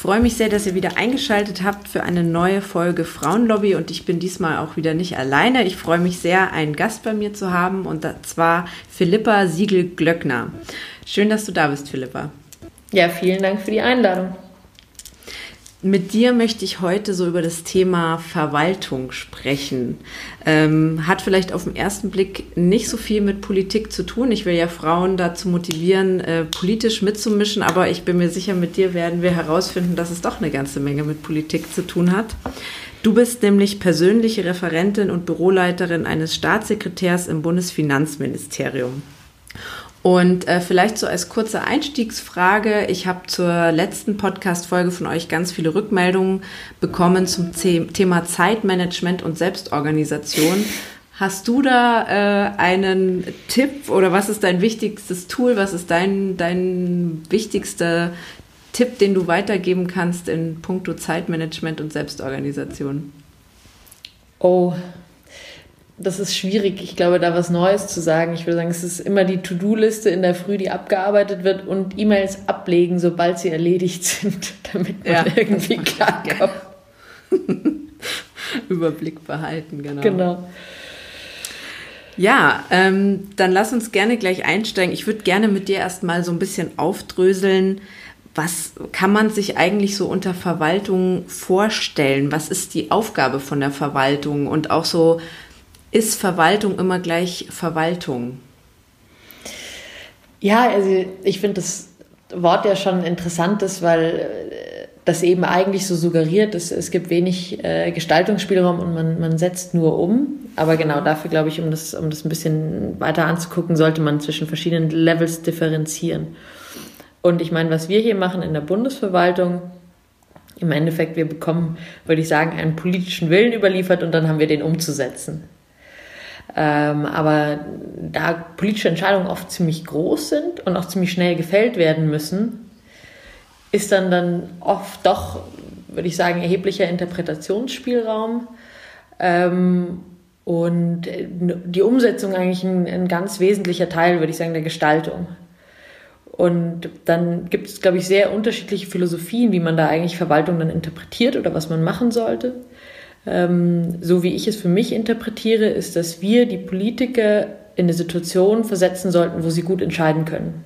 Freue mich sehr, dass ihr wieder eingeschaltet habt für eine neue Folge Frauenlobby und ich bin diesmal auch wieder nicht alleine. Ich freue mich sehr, einen Gast bei mir zu haben und zwar Philippa Siegel-Glöckner. Schön, dass du da bist, Philippa. Ja, vielen Dank für die Einladung. Mit dir möchte ich heute so über das Thema Verwaltung sprechen. Ähm, hat vielleicht auf den ersten Blick nicht so viel mit Politik zu tun. Ich will ja Frauen dazu motivieren, äh, politisch mitzumischen, aber ich bin mir sicher, mit dir werden wir herausfinden, dass es doch eine ganze Menge mit Politik zu tun hat. Du bist nämlich persönliche Referentin und Büroleiterin eines Staatssekretärs im Bundesfinanzministerium. Und äh, vielleicht so als kurze Einstiegsfrage, ich habe zur letzten Podcast-Folge von euch ganz viele Rückmeldungen bekommen zum Thema Zeitmanagement und Selbstorganisation. Hast du da äh, einen Tipp oder was ist dein wichtigstes Tool? Was ist dein, dein wichtigster Tipp, den du weitergeben kannst in puncto Zeitmanagement und Selbstorganisation? Oh, das ist schwierig, ich glaube, da was Neues zu sagen. Ich würde sagen, es ist immer die To-Do-Liste in der Früh, die abgearbeitet wird und E-Mails ablegen, sobald sie erledigt sind, damit man ja, irgendwie klarkommt. Überblick behalten, genau. Genau. Ja, ähm, dann lass uns gerne gleich einsteigen. Ich würde gerne mit dir erstmal so ein bisschen aufdröseln. Was kann man sich eigentlich so unter Verwaltung vorstellen? Was ist die Aufgabe von der Verwaltung? Und auch so ist Verwaltung immer gleich Verwaltung? Ja, also ich finde das Wort ja schon interessant ist, weil äh, das eben eigentlich so suggeriert, dass es gibt wenig äh, Gestaltungsspielraum und man, man setzt nur um. Aber genau dafür, glaube ich, um das, um das ein bisschen weiter anzugucken, sollte man zwischen verschiedenen Levels differenzieren. Und ich meine, was wir hier machen in der Bundesverwaltung, im Endeffekt, wir bekommen, würde ich sagen, einen politischen Willen überliefert und dann haben wir den umzusetzen. Ähm, aber da politische Entscheidungen oft ziemlich groß sind und auch ziemlich schnell gefällt werden müssen, ist dann dann oft doch, würde ich sagen, erheblicher Interpretationsspielraum. Ähm, und die Umsetzung eigentlich ein, ein, ganz wesentlicher Teil, würde ich sagen, der Gestaltung. Und dann gibt es, glaube ich, sehr unterschiedliche Philosophien, wie man da eigentlich Verwaltung dann interpretiert oder was man machen sollte ähm, so wie ich es für mich interpretiere, ist, dass wir die Politiker in eine Situation versetzen sollten, wo sie gut entscheiden können.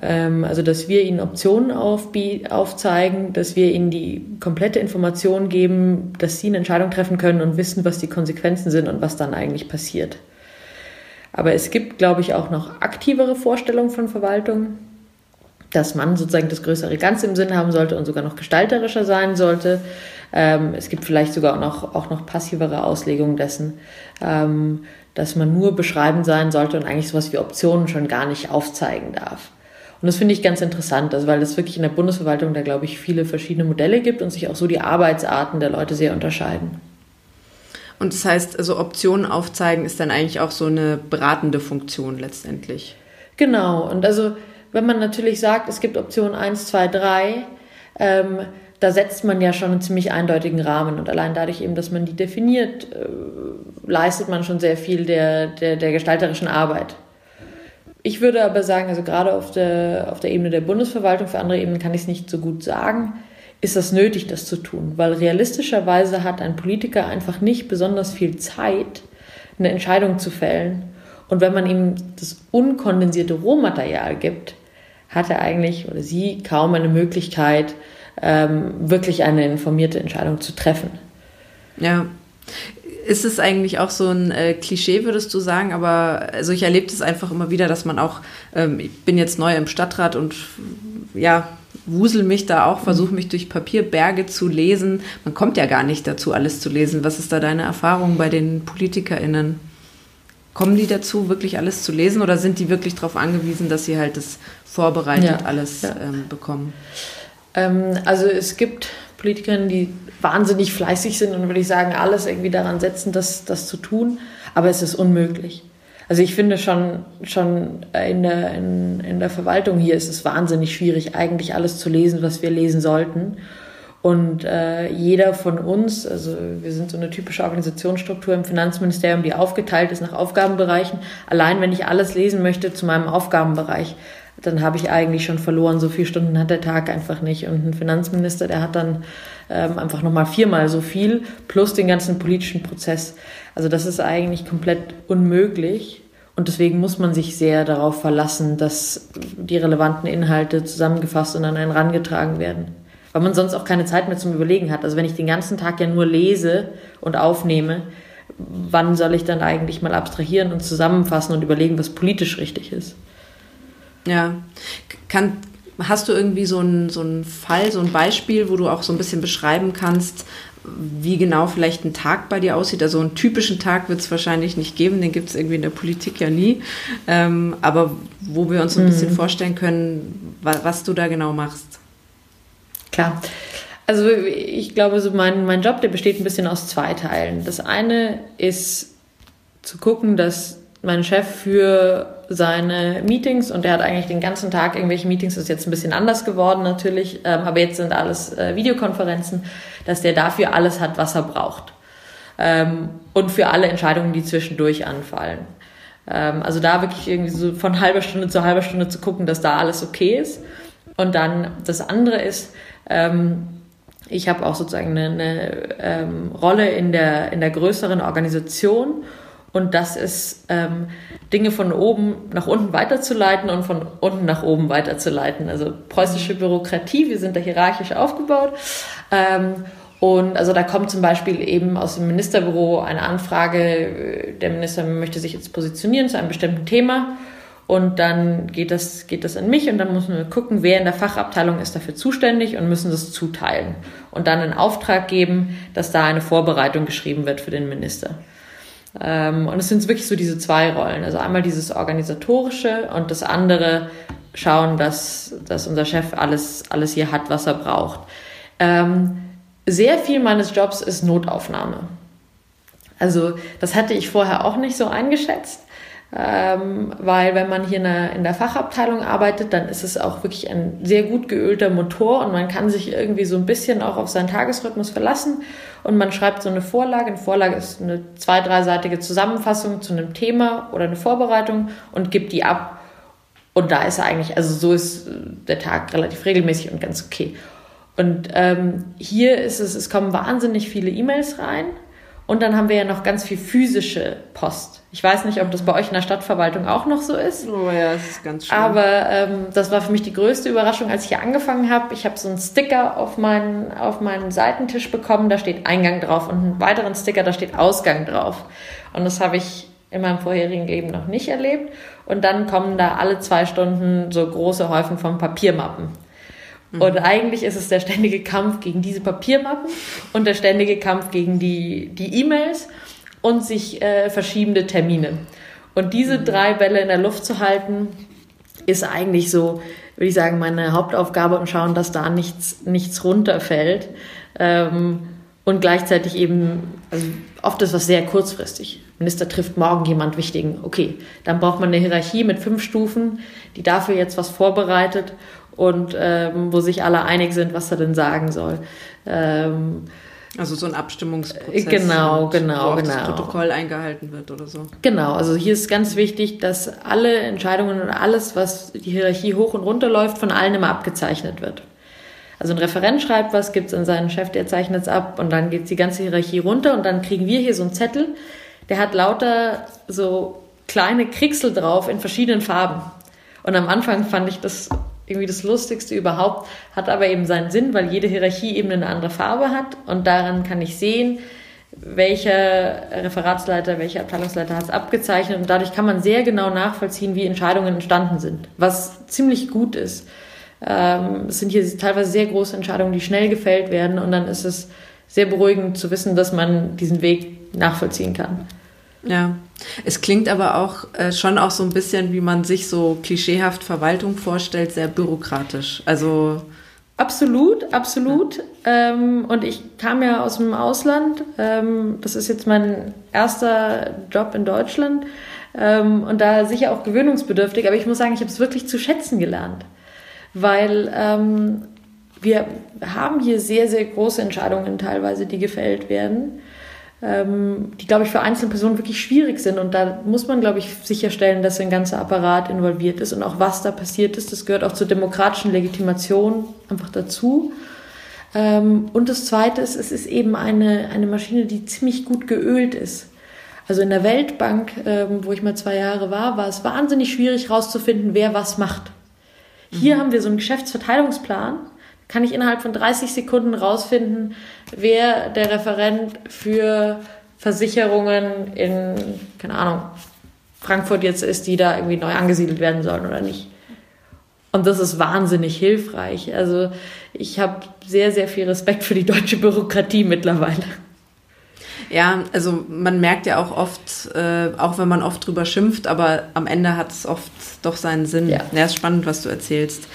Ähm, also, dass wir ihnen Optionen aufzeigen, dass wir ihnen die komplette Information geben, dass sie eine Entscheidung treffen können und wissen, was die Konsequenzen sind und was dann eigentlich passiert. Aber es gibt, glaube ich, auch noch aktivere Vorstellungen von Verwaltung, dass man sozusagen das größere Ganze im Sinn haben sollte und sogar noch gestalterischer sein sollte. Ähm, es gibt vielleicht sogar auch noch, auch noch passivere Auslegungen dessen, ähm, dass man nur beschreibend sein sollte und eigentlich sowas wie Optionen schon gar nicht aufzeigen darf. Und das finde ich ganz interessant, also weil es wirklich in der Bundesverwaltung da, glaube ich, viele verschiedene Modelle gibt und sich auch so die Arbeitsarten der Leute sehr unterscheiden. Und das heißt, also Optionen aufzeigen ist dann eigentlich auch so eine beratende Funktion letztendlich. Genau. Und also, wenn man natürlich sagt, es gibt Option 1, 2, 3, ähm, da setzt man ja schon einen ziemlich eindeutigen Rahmen und allein dadurch eben, dass man die definiert, äh, leistet man schon sehr viel der, der, der gestalterischen Arbeit. Ich würde aber sagen, also gerade auf der, auf der Ebene der Bundesverwaltung, für andere Ebenen kann ich es nicht so gut sagen, ist das nötig, das zu tun, weil realistischerweise hat ein Politiker einfach nicht besonders viel Zeit, eine Entscheidung zu fällen. Und wenn man ihm das unkondensierte Rohmaterial gibt, hat er eigentlich oder sie kaum eine Möglichkeit, ähm, wirklich eine informierte Entscheidung zu treffen. Ja. Ist es eigentlich auch so ein äh, Klischee, würdest du sagen? Aber also ich erlebe das einfach immer wieder, dass man auch, ähm, ich bin jetzt neu im Stadtrat und ja, wusel mich da auch, versuche mich durch Papierberge zu lesen. Man kommt ja gar nicht dazu, alles zu lesen. Was ist da deine Erfahrung bei den PolitikerInnen? Kommen die dazu, wirklich alles zu lesen oder sind die wirklich darauf angewiesen, dass sie halt das vorbereitet ja, alles ja. Ähm, bekommen? Ähm, also es gibt Politikerinnen, die wahnsinnig fleißig sind und würde ich sagen, alles irgendwie daran setzen, das, das zu tun. Aber es ist unmöglich. Also ich finde schon, schon in der, in, in der Verwaltung hier ist es wahnsinnig schwierig, eigentlich alles zu lesen, was wir lesen sollten. Und äh, jeder von uns, also wir sind so eine typische Organisationsstruktur im Finanzministerium, die aufgeteilt ist nach Aufgabenbereichen. Allein wenn ich alles lesen möchte zu meinem Aufgabenbereich, dann habe ich eigentlich schon verloren. So viele Stunden hat der Tag einfach nicht. Und ein Finanzminister, der hat dann ähm, einfach nochmal viermal so viel plus den ganzen politischen Prozess. Also das ist eigentlich komplett unmöglich. Und deswegen muss man sich sehr darauf verlassen, dass die relevanten Inhalte zusammengefasst und an einen rangetragen werden. Weil man sonst auch keine Zeit mehr zum Überlegen hat. Also wenn ich den ganzen Tag ja nur lese und aufnehme, wann soll ich dann eigentlich mal abstrahieren und zusammenfassen und überlegen, was politisch richtig ist? Ja. Kann, hast du irgendwie so einen, so einen Fall, so ein Beispiel, wo du auch so ein bisschen beschreiben kannst, wie genau vielleicht ein Tag bei dir aussieht? Also einen typischen Tag wird es wahrscheinlich nicht geben, den gibt es irgendwie in der Politik ja nie. Ähm, aber wo wir uns so ein bisschen mhm. vorstellen können, was, was du da genau machst. Klar. Also ich glaube, so mein, mein Job, der besteht ein bisschen aus zwei Teilen. Das eine ist zu gucken, dass mein Chef für seine Meetings und er hat eigentlich den ganzen Tag irgendwelche Meetings, das ist jetzt ein bisschen anders geworden natürlich, ähm, aber jetzt sind alles äh, Videokonferenzen, dass der dafür alles hat, was er braucht. Ähm, und für alle Entscheidungen, die zwischendurch anfallen. Ähm, also da wirklich irgendwie so von halber Stunde zu halber Stunde zu gucken, dass da alles okay ist. Und dann das andere ist, ähm, ich habe auch sozusagen eine, eine ähm, Rolle in der, in der größeren Organisation und das ist ähm, Dinge von oben nach unten weiterzuleiten und von unten nach oben weiterzuleiten. Also preußische Bürokratie, wir sind da hierarchisch aufgebaut. Ähm, und also da kommt zum Beispiel eben aus dem Ministerbüro eine Anfrage, der Minister möchte sich jetzt positionieren zu einem bestimmten Thema. Und dann geht das, geht das an mich und dann müssen wir gucken, wer in der Fachabteilung ist dafür zuständig und müssen das zuteilen. Und dann einen Auftrag geben, dass da eine Vorbereitung geschrieben wird für den Minister. Ähm, und es sind wirklich so diese zwei Rollen. Also einmal dieses organisatorische und das andere schauen, dass, dass unser Chef alles, alles hier hat, was er braucht. Ähm, sehr viel meines Jobs ist Notaufnahme. Also das hatte ich vorher auch nicht so eingeschätzt. Ähm, weil wenn man hier in der, Fachabteilung arbeitet, dann ist es auch wirklich ein sehr gut geölter Motor und man kann sich irgendwie so ein bisschen auch auf seinen Tagesrhythmus verlassen und man schreibt so eine Vorlage. Eine Vorlage ist eine zwei-, dreiseitige Zusammenfassung zu einem Thema oder eine Vorbereitung und gibt die ab. Und da ist er eigentlich, also so ist der Tag relativ regelmäßig und ganz okay. Und ähm, hier ist es, es kommen wahnsinnig viele E-Mails rein und dann haben wir ja noch ganz viel physische Post. Ich weiß nicht, ob das bei euch in der Stadtverwaltung auch noch so ist. Oh ja, das ist ganz schön. Aber ähm, das war für mich die größte Überraschung, als ich hier angefangen habe. Ich habe so einen Sticker auf meinen, auf meinen Seitentisch bekommen, da steht Eingang drauf und einen weiteren Sticker, da steht Ausgang drauf. Und das habe ich in meinem vorherigen Leben noch nicht erlebt. Und dann kommen da alle zwei Stunden so große Häufen von Papiermappen. Mhm. Und eigentlich ist es der ständige Kampf gegen diese Papiermappen und der ständige Kampf gegen die, die E-Mails und sich äh, verschiebende Termine. Und diese mhm. drei Bälle in der Luft zu halten, ist eigentlich so, würde ich sagen, meine Hauptaufgabe und schauen, dass da nichts, nichts runterfällt. Ähm, und gleichzeitig eben, also oft ist was sehr kurzfristig. Minister trifft morgen jemand Wichtigen. Okay, dann braucht man eine Hierarchie mit fünf Stufen, die dafür jetzt was vorbereitet und ähm, wo sich alle einig sind, was er denn sagen soll. Ähm, also so ein Abstimmungsprozess. Genau, genau, wo auch genau. Das Protokoll eingehalten wird oder so. Genau, also hier ist ganz wichtig, dass alle Entscheidungen und alles, was die Hierarchie hoch und runter läuft, von allen immer abgezeichnet wird. Also ein Referent schreibt was, gibt es an seinen Chef, der zeichnet es ab und dann geht die ganze Hierarchie runter und dann kriegen wir hier so einen Zettel, der hat lauter so kleine Kricksel drauf in verschiedenen Farben. Und am Anfang fand ich das irgendwie das Lustigste überhaupt, hat aber eben seinen Sinn, weil jede Hierarchie eben eine andere Farbe hat und daran kann ich sehen, welcher Referatsleiter, welcher Abteilungsleiter hat es abgezeichnet und dadurch kann man sehr genau nachvollziehen, wie Entscheidungen entstanden sind, was ziemlich gut ist. Ähm, es sind hier teilweise sehr große Entscheidungen, die schnell gefällt werden und dann ist es sehr beruhigend zu wissen, dass man diesen Weg nachvollziehen kann. Ja, es klingt aber auch äh, schon auch so ein bisschen, wie man sich so klischeehaft Verwaltung vorstellt, sehr bürokratisch. Also Absolut, absolut. Ja. Ähm, und ich kam ja aus dem Ausland. Ähm, das ist jetzt mein erster Job in Deutschland. Ähm, und da sicher auch gewöhnungsbedürftig. Aber ich muss sagen, ich habe es wirklich zu schätzen gelernt. Weil ähm, wir haben hier sehr, sehr große Entscheidungen teilweise, die gefällt werden die, glaube ich, für einzelne Personen wirklich schwierig sind. Und da muss man, glaube ich, sicherstellen, dass ein ganzer Apparat involviert ist und auch was da passiert ist. Das gehört auch zur demokratischen Legitimation einfach dazu. Ähm, und das Zweite ist, es ist eben eine, eine Maschine, die ziemlich gut geölt ist. Also in der Weltbank, ähm, wo ich mal zwei Jahre war, war es wahnsinnig schwierig herauszufinden, wer was macht. Hier mhm. haben wir so einen Geschäftsverteilungsplan kann ich innerhalb von 30 Sekunden rausfinden, wer der Referent für Versicherungen in, keine Ahnung, Frankfurt jetzt ist, die da irgendwie neu angesiedelt werden sollen oder nicht. Und das ist wahnsinnig hilfreich. Also ich habe sehr, sehr viel Respekt für die deutsche Bürokratie mittlerweile. Ja, also man merkt ja auch oft, äh, auch wenn man oft drüber schimpft, aber am Ende hat es oft doch seinen Sinn. Ja, ja ist spannend, was du erzählst.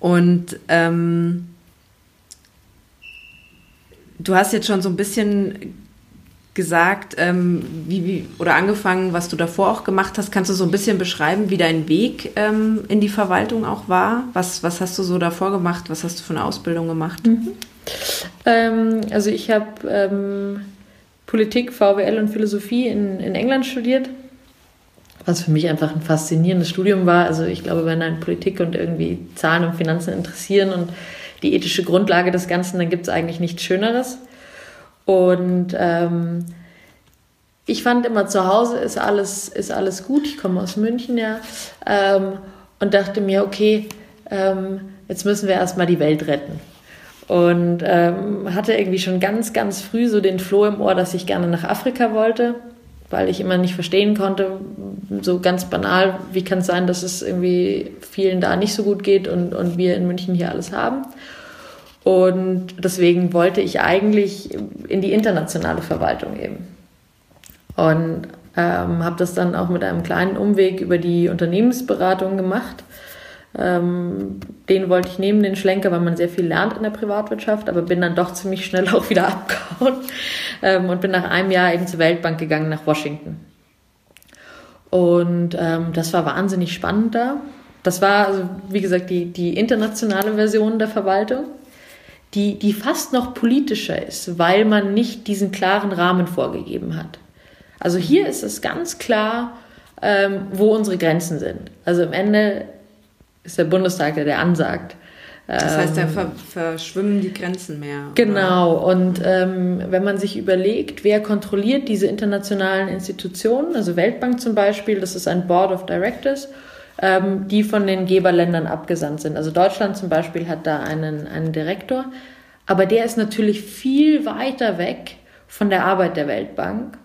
Und ähm, Du hast jetzt schon so ein bisschen gesagt, ähm, wie, wie, oder angefangen, was du davor auch gemacht hast. Kannst du so ein bisschen beschreiben, wie dein Weg ähm, in die Verwaltung auch war? Was, was hast du so davor gemacht? Was hast du für eine Ausbildung gemacht? Mhm. Ähm, also ich habe ähm, Politik, VWL und Philosophie in, in England studiert, was für mich einfach ein faszinierendes Studium war. Also ich glaube, wenn ein Politik und irgendwie Zahlen und Finanzen interessieren und die ethische Grundlage des Ganzen, dann gibt es eigentlich nichts Schöneres. Und ähm, ich fand immer zu Hause ist alles, ist alles gut. Ich komme aus München ja. Ähm, und dachte mir, okay, ähm, jetzt müssen wir erstmal die Welt retten. Und ähm, hatte irgendwie schon ganz, ganz früh so den Floh im Ohr, dass ich gerne nach Afrika wollte weil ich immer nicht verstehen konnte, so ganz banal, wie kann es sein, dass es irgendwie vielen da nicht so gut geht und, und wir in München hier alles haben. Und deswegen wollte ich eigentlich in die internationale Verwaltung eben. Und ähm, habe das dann auch mit einem kleinen Umweg über die Unternehmensberatung gemacht. Ähm, den wollte ich nehmen, den Schlenker, weil man sehr viel lernt in der Privatwirtschaft, aber bin dann doch ziemlich schnell auch wieder abgehauen ähm, und bin nach einem Jahr eben zur Weltbank gegangen nach Washington. Und ähm, das war wahnsinnig spannend da. Das war, also, wie gesagt, die, die internationale Version der Verwaltung, die, die fast noch politischer ist, weil man nicht diesen klaren Rahmen vorgegeben hat. Also hier ist es ganz klar, ähm, wo unsere Grenzen sind. Also am Ende ist der Bundestag, der, der ansagt. Das heißt, da ähm, ver verschwimmen die Grenzen mehr. Genau. Oder? Und ähm, wenn man sich überlegt, wer kontrolliert diese internationalen Institutionen, also Weltbank zum Beispiel, das ist ein Board of Directors, ähm, die von den Geberländern abgesandt sind. Also Deutschland zum Beispiel hat da einen, einen Direktor, aber der ist natürlich viel weiter weg von der Arbeit der Weltbank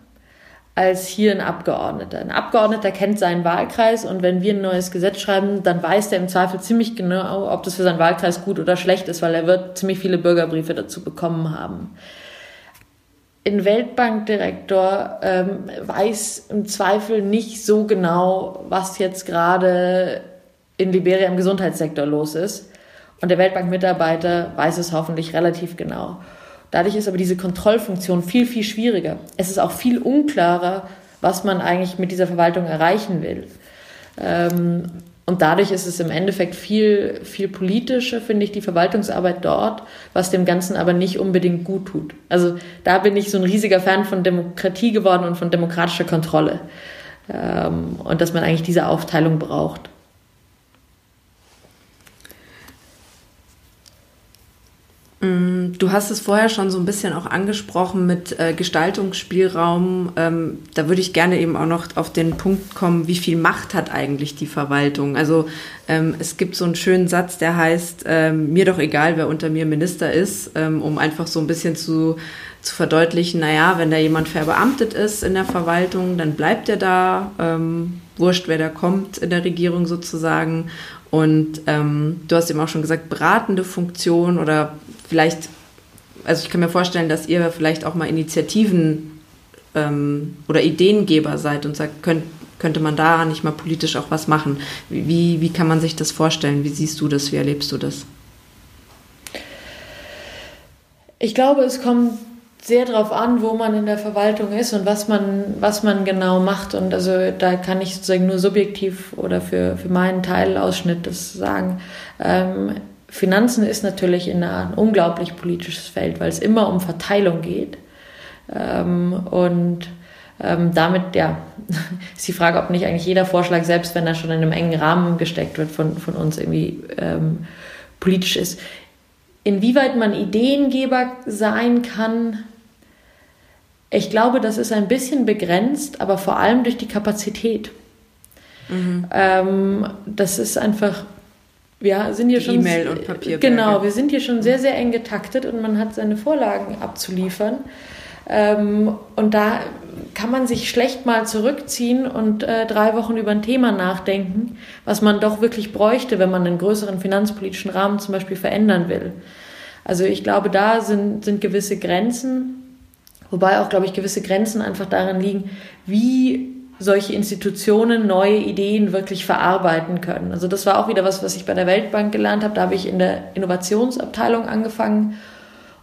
als hier ein Abgeordneter. Ein Abgeordneter kennt seinen Wahlkreis und wenn wir ein neues Gesetz schreiben, dann weiß der im Zweifel ziemlich genau, ob das für seinen Wahlkreis gut oder schlecht ist, weil er wird ziemlich viele Bürgerbriefe dazu bekommen haben. Ein Weltbankdirektor ähm, weiß im Zweifel nicht so genau, was jetzt gerade in Liberia im Gesundheitssektor los ist. Und der Weltbankmitarbeiter weiß es hoffentlich relativ genau. Dadurch ist aber diese Kontrollfunktion viel, viel schwieriger. Es ist auch viel unklarer, was man eigentlich mit dieser Verwaltung erreichen will. Ähm, und dadurch ist es im Endeffekt viel, viel politischer, finde ich, die Verwaltungsarbeit dort, was dem Ganzen aber nicht unbedingt gut tut. Also da bin ich so ein riesiger Fan von Demokratie geworden und von demokratischer Kontrolle. Ähm, und dass man eigentlich diese Aufteilung braucht. Du hast es vorher schon so ein bisschen auch angesprochen mit äh, Gestaltungsspielraum. Ähm, da würde ich gerne eben auch noch auf den Punkt kommen, wie viel Macht hat eigentlich die Verwaltung? Also ähm, es gibt so einen schönen Satz, der heißt, ähm, mir doch egal, wer unter mir Minister ist, ähm, um einfach so ein bisschen zu, zu verdeutlichen, naja, wenn da jemand verbeamtet ist in der Verwaltung, dann bleibt er da, ähm, wurscht, wer da kommt in der Regierung sozusagen. Und ähm, du hast eben auch schon gesagt, beratende Funktion oder vielleicht, also ich kann mir vorstellen, dass ihr vielleicht auch mal Initiativen ähm, oder Ideengeber seid und sagt, könnt, könnte man da nicht mal politisch auch was machen? Wie, wie kann man sich das vorstellen? Wie siehst du das? Wie erlebst du das? Ich glaube, es kommt sehr darauf an, wo man in der Verwaltung ist und was man, was man genau macht. Und also da kann ich sozusagen nur subjektiv oder für, für meinen Teilausschnitt das sagen. Ähm, Finanzen ist natürlich in ein unglaublich politisches Feld, weil es immer um Verteilung geht. Ähm, und ähm, damit, ja, ist die Frage, ob nicht eigentlich jeder Vorschlag, selbst wenn er schon in einem engen Rahmen gesteckt wird, von, von uns irgendwie ähm, politisch ist. Inwieweit man Ideengeber sein kann, ich glaube, das ist ein bisschen begrenzt, aber vor allem durch die Kapazität. Mhm. Ähm, das ist einfach wir sind hier schon E-Mail und Papier. Genau, wir sind hier schon sehr, sehr eng getaktet und man hat seine Vorlagen abzuliefern. Ähm, und da kann man sich schlecht mal zurückziehen und äh, drei Wochen über ein Thema nachdenken, was man doch wirklich bräuchte, wenn man einen größeren finanzpolitischen Rahmen zum Beispiel verändern will. Also ich glaube, da sind, sind gewisse Grenzen, wobei auch, glaube ich, gewisse Grenzen einfach darin liegen, wie solche Institutionen neue Ideen wirklich verarbeiten können. Also das war auch wieder was, was ich bei der Weltbank gelernt habe. Da habe ich in der Innovationsabteilung angefangen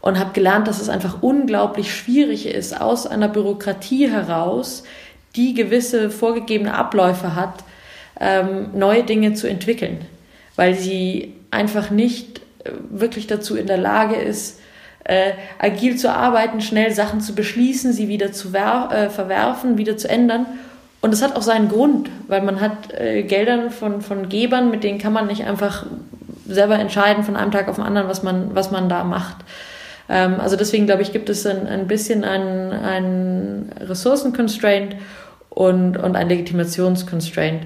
und habe gelernt, dass es einfach unglaublich schwierig ist, aus einer Bürokratie heraus, die gewisse vorgegebene Abläufe hat, ähm, neue Dinge zu entwickeln, weil sie einfach nicht äh, wirklich dazu in der Lage ist, äh, agil zu arbeiten, schnell Sachen zu beschließen, sie wieder zu äh, verwerfen, wieder zu ändern und es hat auch seinen Grund, weil man hat äh, Geldern von, von Gebern, mit denen kann man nicht einfach selber entscheiden von einem Tag auf den anderen, was man, was man da macht. Ähm, also deswegen glaube ich, gibt es ein, ein bisschen ein, ein Ressourcen-Constraint und, und ein Legitimationsconstraint.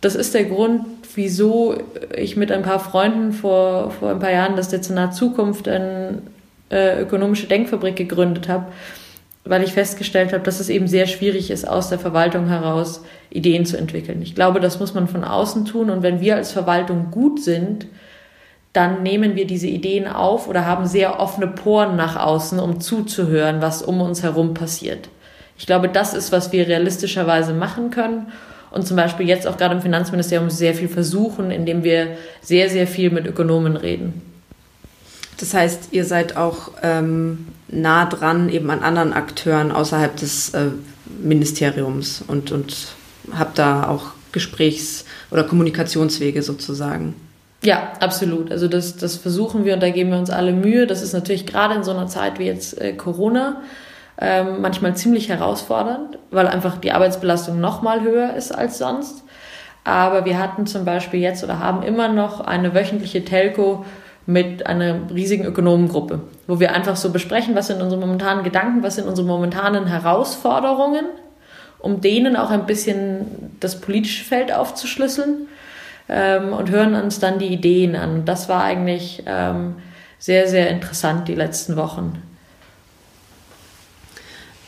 Das ist der Grund, wieso ich mit ein paar Freunden vor, vor ein paar Jahren das Dezernat Zukunft eine äh, ökonomische Denkfabrik gegründet habe weil ich festgestellt habe, dass es eben sehr schwierig ist, aus der Verwaltung heraus Ideen zu entwickeln. Ich glaube, das muss man von außen tun. Und wenn wir als Verwaltung gut sind, dann nehmen wir diese Ideen auf oder haben sehr offene Poren nach außen, um zuzuhören, was um uns herum passiert. Ich glaube, das ist, was wir realistischerweise machen können und zum Beispiel jetzt auch gerade im Finanzministerium sehr viel versuchen, indem wir sehr, sehr viel mit Ökonomen reden. Das heißt, ihr seid auch ähm, nah dran eben an anderen Akteuren außerhalb des äh, Ministeriums und, und habt da auch Gesprächs- oder Kommunikationswege sozusagen. Ja, absolut. Also das, das versuchen wir und da geben wir uns alle Mühe. Das ist natürlich gerade in so einer Zeit wie jetzt äh, Corona ähm, manchmal ziemlich herausfordernd, weil einfach die Arbeitsbelastung noch mal höher ist als sonst. Aber wir hatten zum Beispiel jetzt oder haben immer noch eine wöchentliche Telco mit einer riesigen Ökonomengruppe, wo wir einfach so besprechen, was sind unsere momentanen Gedanken, was sind unsere momentanen Herausforderungen, um denen auch ein bisschen das politische Feld aufzuschlüsseln ähm, und hören uns dann die Ideen an. Und das war eigentlich ähm, sehr, sehr interessant die letzten Wochen.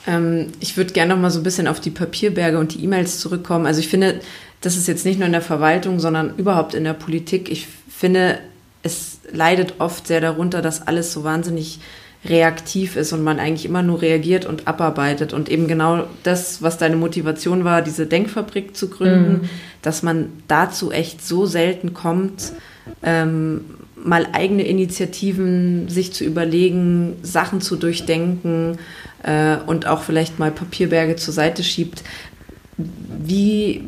Ähm, ich würde gerne noch mal so ein bisschen auf die Papierberge und die E-Mails zurückkommen. Also ich finde, das ist jetzt nicht nur in der Verwaltung, sondern überhaupt in der Politik. Ich finde, es leidet oft sehr darunter, dass alles so wahnsinnig reaktiv ist und man eigentlich immer nur reagiert und abarbeitet. Und eben genau das, was deine Motivation war, diese Denkfabrik zu gründen, mhm. dass man dazu echt so selten kommt, ähm, mal eigene Initiativen sich zu überlegen, Sachen zu durchdenken äh, und auch vielleicht mal Papierberge zur Seite schiebt. Wie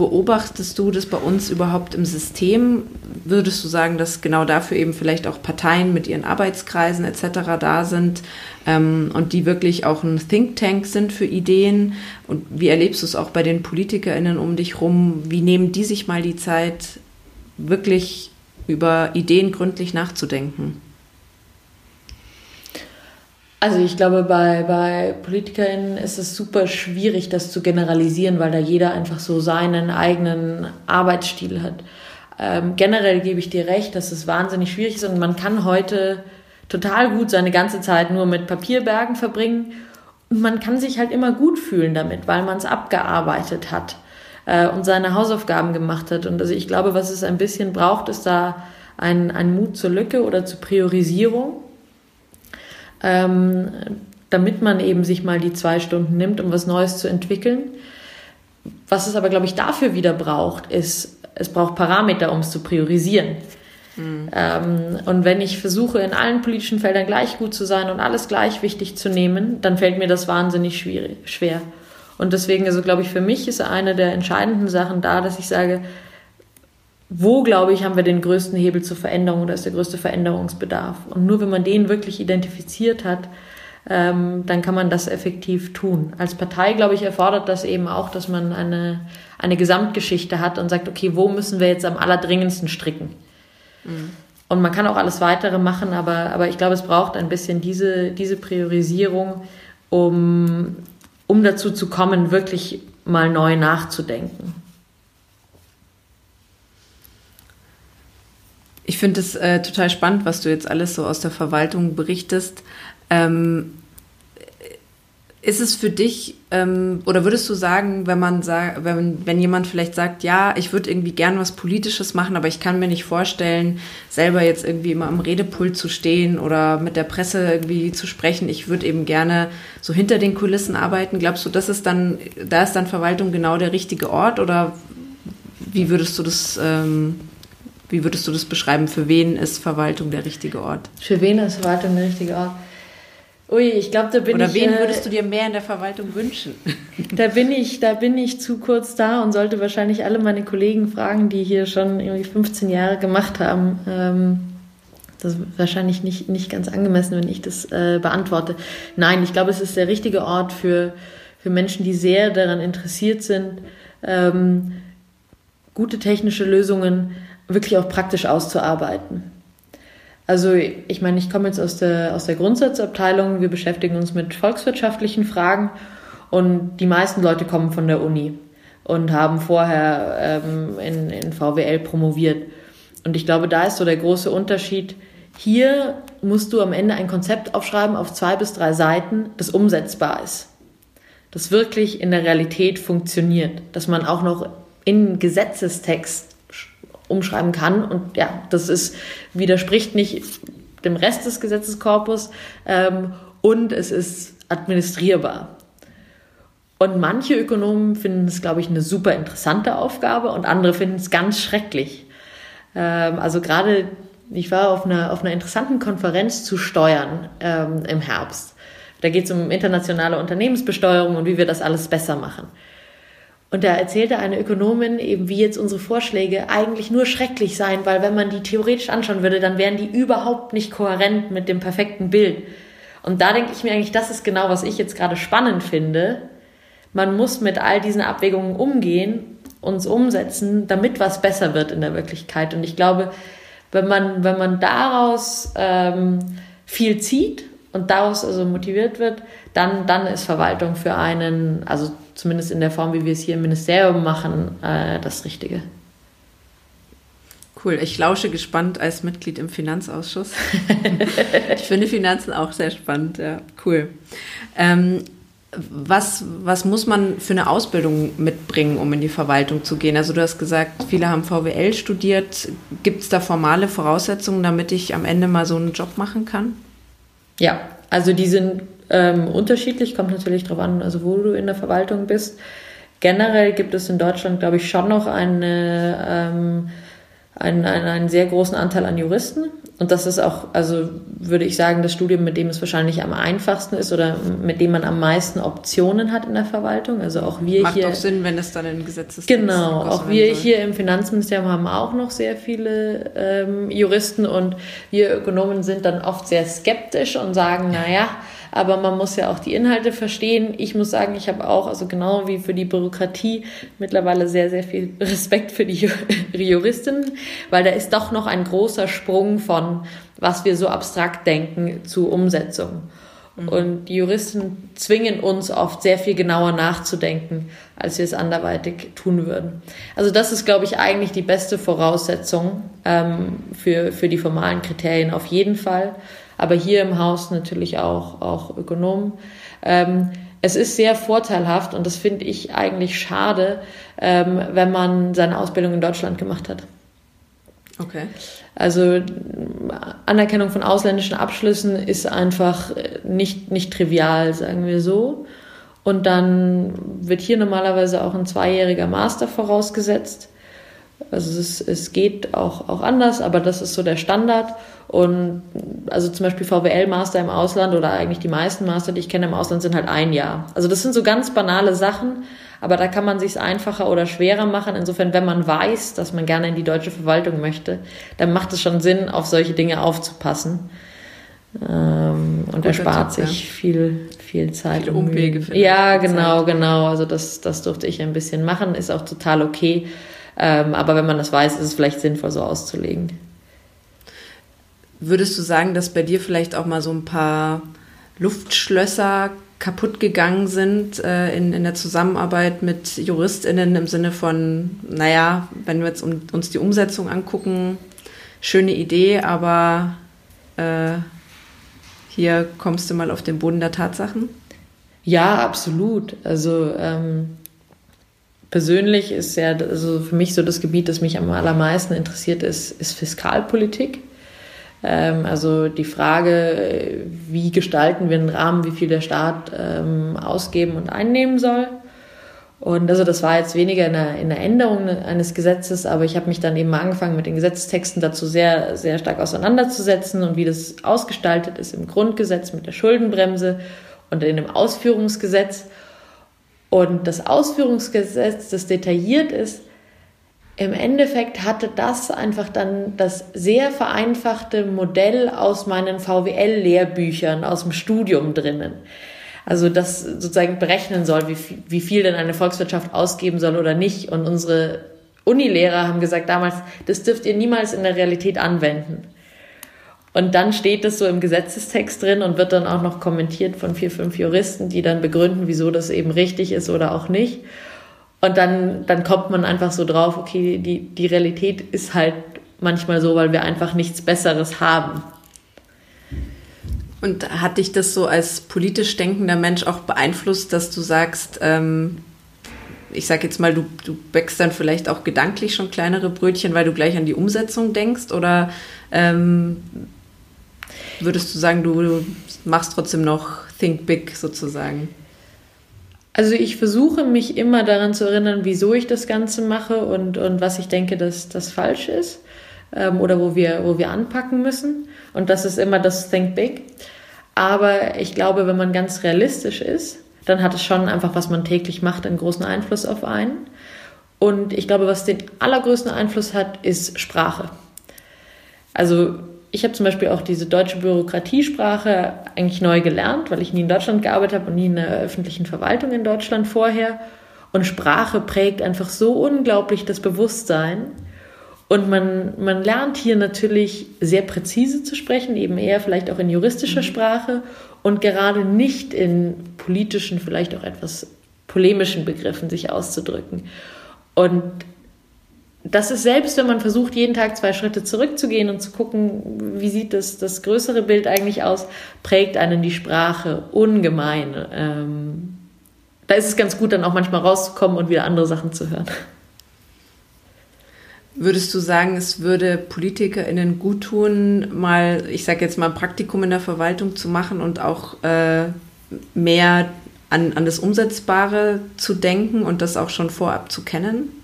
beobachtest du das bei uns überhaupt im System? Würdest du sagen, dass genau dafür eben vielleicht auch Parteien mit ihren Arbeitskreisen etc. da sind ähm, und die wirklich auch ein Think Tank sind für Ideen? Und wie erlebst du es auch bei den PolitikerInnen um dich rum? Wie nehmen die sich mal die Zeit, wirklich über Ideen gründlich nachzudenken? Also ich glaube, bei, bei PolitikerInnen ist es super schwierig, das zu generalisieren, weil da jeder einfach so seinen eigenen Arbeitsstil hat. Ähm, generell gebe ich dir recht, dass es wahnsinnig schwierig ist und man kann heute total gut seine ganze Zeit nur mit Papierbergen verbringen und man kann sich halt immer gut fühlen damit, weil man es abgearbeitet hat äh, und seine Hausaufgaben gemacht hat. Und also ich glaube, was es ein bisschen braucht, ist da ein, ein Mut zur Lücke oder zur Priorisierung ähm, damit man eben sich mal die zwei Stunden nimmt, um was Neues zu entwickeln. Was es aber, glaube ich, dafür wieder braucht, ist, es braucht Parameter, um es zu priorisieren. Mhm. Ähm, und wenn ich versuche, in allen politischen Feldern gleich gut zu sein und alles gleich wichtig zu nehmen, dann fällt mir das wahnsinnig schwierig, schwer. Und deswegen, also glaube ich, für mich ist eine der entscheidenden Sachen da, dass ich sage, wo, glaube ich, haben wir den größten Hebel zur Veränderung oder ist der größte Veränderungsbedarf. Und nur wenn man den wirklich identifiziert hat, ähm, dann kann man das effektiv tun. Als Partei, glaube ich, erfordert das eben auch, dass man eine, eine Gesamtgeschichte hat und sagt, okay, wo müssen wir jetzt am allerdringendsten stricken? Mhm. Und man kann auch alles weitere machen, aber, aber ich glaube, es braucht ein bisschen diese, diese Priorisierung, um, um dazu zu kommen, wirklich mal neu nachzudenken. Ich finde es äh, total spannend, was du jetzt alles so aus der Verwaltung berichtest. Ähm, ist es für dich ähm, oder würdest du sagen, wenn man sagt, wenn, wenn jemand vielleicht sagt, ja, ich würde irgendwie gern was Politisches machen, aber ich kann mir nicht vorstellen, selber jetzt irgendwie immer am Redepult zu stehen oder mit der Presse irgendwie zu sprechen. Ich würde eben gerne so hinter den Kulissen arbeiten. Glaubst du, das ist dann, da ist dann Verwaltung genau der richtige Ort oder wie würdest du das ähm, wie würdest du das beschreiben? Für wen ist Verwaltung der richtige Ort? Für wen ist Verwaltung der richtige Ort? Ui, ich glaube, da bin Oder ich. Oder wen äh, würdest du dir mehr in der Verwaltung wünschen? Da bin ich, da bin ich zu kurz da und sollte wahrscheinlich alle meine Kollegen fragen, die hier schon irgendwie 15 Jahre gemacht haben. Ähm, das ist wahrscheinlich nicht, nicht ganz angemessen, wenn ich das äh, beantworte. Nein, ich glaube, es ist der richtige Ort für, für Menschen, die sehr daran interessiert sind, ähm, gute technische Lösungen wirklich auch praktisch auszuarbeiten. Also ich meine, ich komme jetzt aus der, aus der Grundsatzabteilung, wir beschäftigen uns mit volkswirtschaftlichen Fragen und die meisten Leute kommen von der Uni und haben vorher ähm, in, in VWL promoviert. Und ich glaube, da ist so der große Unterschied. Hier musst du am Ende ein Konzept aufschreiben auf zwei bis drei Seiten, das umsetzbar ist. Das wirklich in der Realität funktioniert. Dass man auch noch in Gesetzestext umschreiben kann. Und ja, das ist, widerspricht nicht dem Rest des Gesetzeskorpus ähm, und es ist administrierbar. Und manche Ökonomen finden es, glaube ich, eine super interessante Aufgabe und andere finden es ganz schrecklich. Ähm, also gerade, ich war auf einer, auf einer interessanten Konferenz zu Steuern ähm, im Herbst. Da geht es um internationale Unternehmensbesteuerung und wie wir das alles besser machen. Und da erzählte eine Ökonomin eben, wie jetzt unsere Vorschläge eigentlich nur schrecklich seien, weil wenn man die theoretisch anschauen würde, dann wären die überhaupt nicht kohärent mit dem perfekten Bild. Und da denke ich mir eigentlich, das ist genau, was ich jetzt gerade spannend finde. Man muss mit all diesen Abwägungen umgehen, uns umsetzen, damit was besser wird in der Wirklichkeit. Und ich glaube, wenn man, wenn man daraus ähm, viel zieht und daraus also motiviert wird, dann, dann ist Verwaltung für einen, also zumindest in der Form, wie wir es hier im Ministerium machen, äh, das Richtige. Cool, ich lausche gespannt als Mitglied im Finanzausschuss. ich finde Finanzen auch sehr spannend, ja, cool. Ähm, was, was muss man für eine Ausbildung mitbringen, um in die Verwaltung zu gehen? Also du hast gesagt, viele haben VWL studiert. Gibt es da formale Voraussetzungen, damit ich am Ende mal so einen Job machen kann? Ja, also die sind ähm, unterschiedlich, kommt natürlich darauf an, also wo du in der Verwaltung bist. Generell gibt es in Deutschland, glaube ich, schon noch eine, ähm, einen, einen, einen sehr großen Anteil an Juristen. Und das ist auch, also würde ich sagen, das Studium, mit dem es wahrscheinlich am einfachsten ist oder mit dem man am meisten Optionen hat in der Verwaltung. Also auch wir Macht hier. Macht auch Sinn, wenn es dann in Gesetzes Genau, auch wir soll. hier im Finanzministerium haben auch noch sehr viele ähm, Juristen und wir Ökonomen sind dann oft sehr skeptisch und sagen, naja, aber man muss ja auch die Inhalte verstehen. Ich muss sagen, ich habe auch, also genau wie für die Bürokratie, mittlerweile sehr, sehr viel Respekt für die Juristinnen, weil da ist doch noch ein großer Sprung von, was wir so abstrakt denken, zu Umsetzung. Mhm. Und die Juristen zwingen uns oft sehr viel genauer nachzudenken, als wir es anderweitig tun würden. Also das ist, glaube ich, eigentlich die beste Voraussetzung ähm, für, für die formalen Kriterien auf jeden Fall aber hier im Haus natürlich auch, auch Ökonomen. Ähm, es ist sehr vorteilhaft und das finde ich eigentlich schade, ähm, wenn man seine Ausbildung in Deutschland gemacht hat. Okay. Also Anerkennung von ausländischen Abschlüssen ist einfach nicht, nicht trivial, sagen wir so. Und dann wird hier normalerweise auch ein zweijähriger Master vorausgesetzt. Also es, es geht auch, auch anders, aber das ist so der Standard. Und also zum Beispiel VWL-Master im Ausland oder eigentlich die meisten Master, die ich kenne im Ausland, sind halt ein Jahr. Also das sind so ganz banale Sachen, aber da kann man sich einfacher oder schwerer machen. Insofern, wenn man weiß, dass man gerne in die deutsche Verwaltung möchte, dann macht es schon Sinn, auf solche Dinge aufzupassen. Ähm, und erspart Tipp, sich ja. viel, viel Zeit. Viele Umwege. Ja, genau, Zeit. genau. Also das, das durfte ich ein bisschen machen, ist auch total okay. Ähm, aber wenn man das weiß, ist es vielleicht sinnvoll, so auszulegen. Würdest du sagen, dass bei dir vielleicht auch mal so ein paar Luftschlösser kaputt gegangen sind äh, in, in der Zusammenarbeit mit JuristInnen im Sinne von, naja, wenn wir jetzt um, uns die Umsetzung angucken, schöne Idee, aber äh, hier kommst du mal auf den Boden der Tatsachen? Ja, absolut. Also ähm, persönlich ist ja also für mich so das Gebiet, das mich am allermeisten interessiert, ist, ist Fiskalpolitik. Ähm, also die Frage, wie gestalten wir einen Rahmen, wie viel der Staat ähm, ausgeben und einnehmen soll. Und also das war jetzt weniger in der, in der Änderung eines Gesetzes, aber ich habe mich dann eben angefangen, mit den Gesetzestexten dazu sehr, sehr stark auseinanderzusetzen und wie das ausgestaltet ist im Grundgesetz mit der Schuldenbremse und in dem Ausführungsgesetz. Und das Ausführungsgesetz, das detailliert ist, im Endeffekt hatte das einfach dann das sehr vereinfachte Modell aus meinen VWL-Lehrbüchern aus dem Studium drinnen. Also das sozusagen berechnen soll, wie viel, wie viel denn eine Volkswirtschaft ausgeben soll oder nicht. Und unsere Unilehrer haben gesagt damals, das dürft ihr niemals in der Realität anwenden. Und dann steht es so im Gesetzestext drin und wird dann auch noch kommentiert von vier, fünf Juristen, die dann begründen, wieso das eben richtig ist oder auch nicht. Und dann, dann kommt man einfach so drauf, okay, die, die Realität ist halt manchmal so, weil wir einfach nichts Besseres haben. Und hat dich das so als politisch denkender Mensch auch beeinflusst, dass du sagst, ähm, ich sag jetzt mal, du, du bäckst dann vielleicht auch gedanklich schon kleinere Brötchen, weil du gleich an die Umsetzung denkst? Oder ähm, würdest du sagen, du, du machst trotzdem noch Think Big sozusagen? Also ich versuche mich immer daran zu erinnern, wieso ich das Ganze mache und, und was ich denke, dass das falsch ist ähm, oder wo wir, wo wir anpacken müssen. Und das ist immer das Think Big. Aber ich glaube, wenn man ganz realistisch ist, dann hat es schon einfach, was man täglich macht, einen großen Einfluss auf einen. Und ich glaube, was den allergrößten Einfluss hat, ist Sprache. Also ich habe zum Beispiel auch diese deutsche Bürokratiesprache eigentlich neu gelernt, weil ich nie in Deutschland gearbeitet habe und nie in der öffentlichen Verwaltung in Deutschland vorher. Und Sprache prägt einfach so unglaublich das Bewusstsein. Und man, man lernt hier natürlich sehr präzise zu sprechen, eben eher vielleicht auch in juristischer mhm. Sprache und gerade nicht in politischen, vielleicht auch etwas polemischen Begriffen sich auszudrücken. Und das ist selbst, wenn man versucht, jeden Tag zwei Schritte zurückzugehen und zu gucken, wie sieht das, das größere Bild eigentlich aus, prägt einen die Sprache ungemein. Ähm, da ist es ganz gut, dann auch manchmal rauszukommen und wieder andere Sachen zu hören. Würdest du sagen, es würde PolitikerInnen gut tun, mal, ich sage jetzt mal, ein Praktikum in der Verwaltung zu machen und auch äh, mehr an, an das Umsetzbare zu denken und das auch schon vorab zu kennen?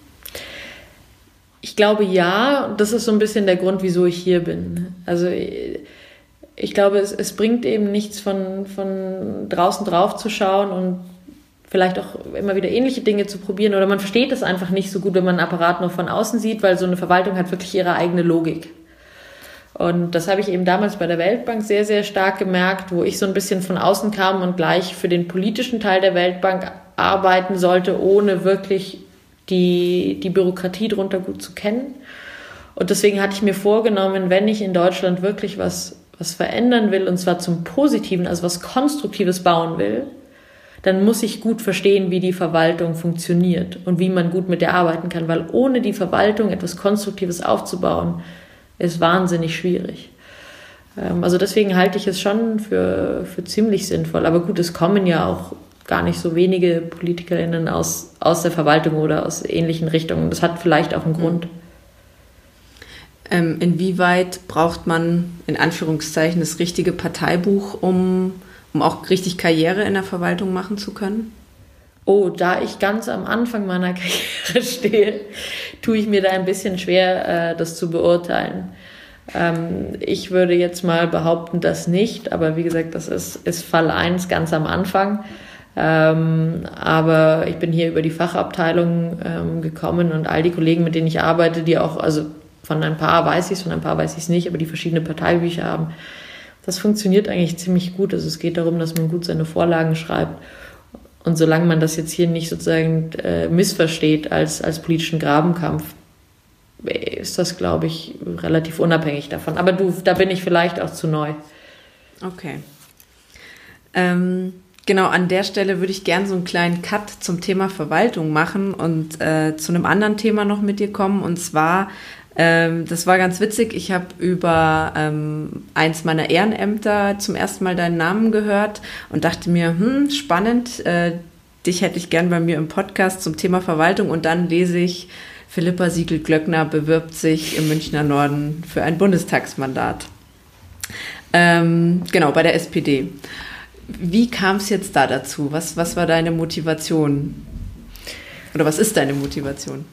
Ich glaube ja, das ist so ein bisschen der Grund, wieso ich hier bin. Also ich glaube, es, es bringt eben nichts von, von draußen drauf zu schauen und vielleicht auch immer wieder ähnliche Dinge zu probieren oder man versteht es einfach nicht so gut, wenn man einen Apparat nur von außen sieht, weil so eine Verwaltung hat wirklich ihre eigene Logik. Und das habe ich eben damals bei der Weltbank sehr, sehr stark gemerkt, wo ich so ein bisschen von außen kam und gleich für den politischen Teil der Weltbank arbeiten sollte, ohne wirklich die, die Bürokratie drunter gut zu kennen. Und deswegen hatte ich mir vorgenommen, wenn ich in Deutschland wirklich was, was verändern will, und zwar zum Positiven, also was Konstruktives bauen will, dann muss ich gut verstehen, wie die Verwaltung funktioniert und wie man gut mit der arbeiten kann, weil ohne die Verwaltung etwas Konstruktives aufzubauen, ist wahnsinnig schwierig. Ähm, also deswegen halte ich es schon für, für ziemlich sinnvoll. Aber gut, es kommen ja auch gar nicht so wenige PolitikerInnen aus, aus der Verwaltung oder aus ähnlichen Richtungen. Das hat vielleicht auch einen mhm. Grund. Ähm, inwieweit braucht man in Anführungszeichen das richtige Parteibuch, um, um auch richtig Karriere in der Verwaltung machen zu können? Oh, da ich ganz am Anfang meiner Karriere stehe, tue ich mir da ein bisschen schwer, äh, das zu beurteilen. Ähm, ich würde jetzt mal behaupten, das nicht, aber wie gesagt, das ist, ist Fall 1 ganz am Anfang. Ähm, aber ich bin hier über die Fachabteilung ähm, gekommen und all die Kollegen, mit denen ich arbeite, die auch, also von ein paar weiß ich es, von ein paar weiß ich es nicht, aber die verschiedene Parteibücher haben, das funktioniert eigentlich ziemlich gut. Also es geht darum, dass man gut seine Vorlagen schreibt und solange man das jetzt hier nicht sozusagen äh, missversteht als, als politischen Grabenkampf, ist das, glaube ich, relativ unabhängig davon. Aber du, da bin ich vielleicht auch zu neu. Okay. Ähm, genau, an der Stelle würde ich gerne so einen kleinen Cut zum Thema Verwaltung machen und äh, zu einem anderen Thema noch mit dir kommen. Und zwar ähm, das war ganz witzig. Ich habe über ähm, eins meiner Ehrenämter zum ersten Mal deinen Namen gehört und dachte mir, hm, spannend, äh, dich hätte ich gern bei mir im Podcast zum Thema Verwaltung und dann lese ich, Philippa Siegel-Glöckner bewirbt sich im Münchner Norden für ein Bundestagsmandat. Ähm, genau, bei der SPD. Wie kam es jetzt da dazu? Was, was war deine Motivation? Oder was ist deine Motivation?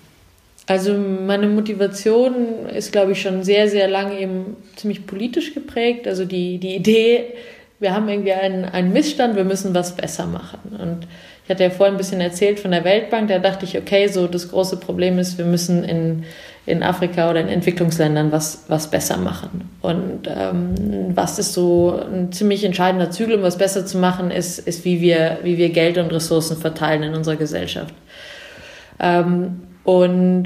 Also meine Motivation ist, glaube ich, schon sehr, sehr lange eben ziemlich politisch geprägt. Also die, die Idee, wir haben irgendwie einen, einen Missstand, wir müssen was besser machen. Und ich hatte ja vorhin ein bisschen erzählt von der Weltbank, da dachte ich, okay, so das große Problem ist, wir müssen in, in Afrika oder in Entwicklungsländern was, was besser machen. Und ähm, was ist so ein ziemlich entscheidender Zügel, um was besser zu machen, ist, ist wie, wir, wie wir Geld und Ressourcen verteilen in unserer Gesellschaft. Ähm, und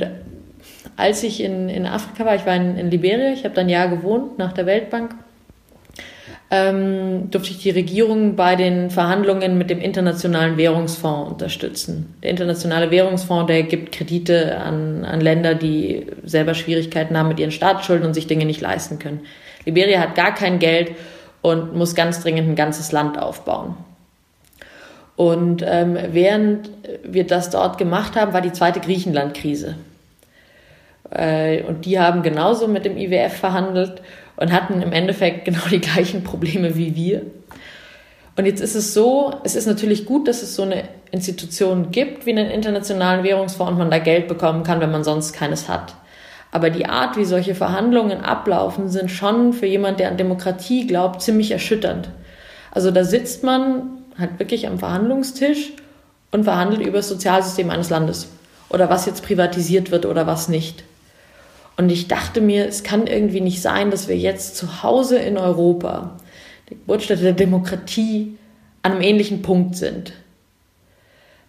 als ich in, in Afrika war, ich war in, in Liberia, ich habe da ein Jahr gewohnt nach der Weltbank, ähm, durfte ich die Regierung bei den Verhandlungen mit dem Internationalen Währungsfonds unterstützen. Der Internationale Währungsfonds, der gibt Kredite an, an Länder, die selber Schwierigkeiten haben mit ihren Staatsschulden und sich Dinge nicht leisten können. Liberia hat gar kein Geld und muss ganz dringend ein ganzes Land aufbauen. Und ähm, während wir das dort gemacht haben, war die zweite Griechenland-Krise. Äh, und die haben genauso mit dem IWF verhandelt und hatten im Endeffekt genau die gleichen Probleme wie wir. Und jetzt ist es so, es ist natürlich gut, dass es so eine Institution gibt wie einen internationalen Währungsfonds und man da Geld bekommen kann, wenn man sonst keines hat. Aber die Art, wie solche Verhandlungen ablaufen, sind schon für jemand, der an Demokratie glaubt, ziemlich erschütternd. Also da sitzt man halt wirklich am Verhandlungstisch und verhandelt über das Sozialsystem eines Landes oder was jetzt privatisiert wird oder was nicht. Und ich dachte mir, es kann irgendwie nicht sein, dass wir jetzt zu Hause in Europa, der Geburtsstätte der Demokratie, an einem ähnlichen Punkt sind.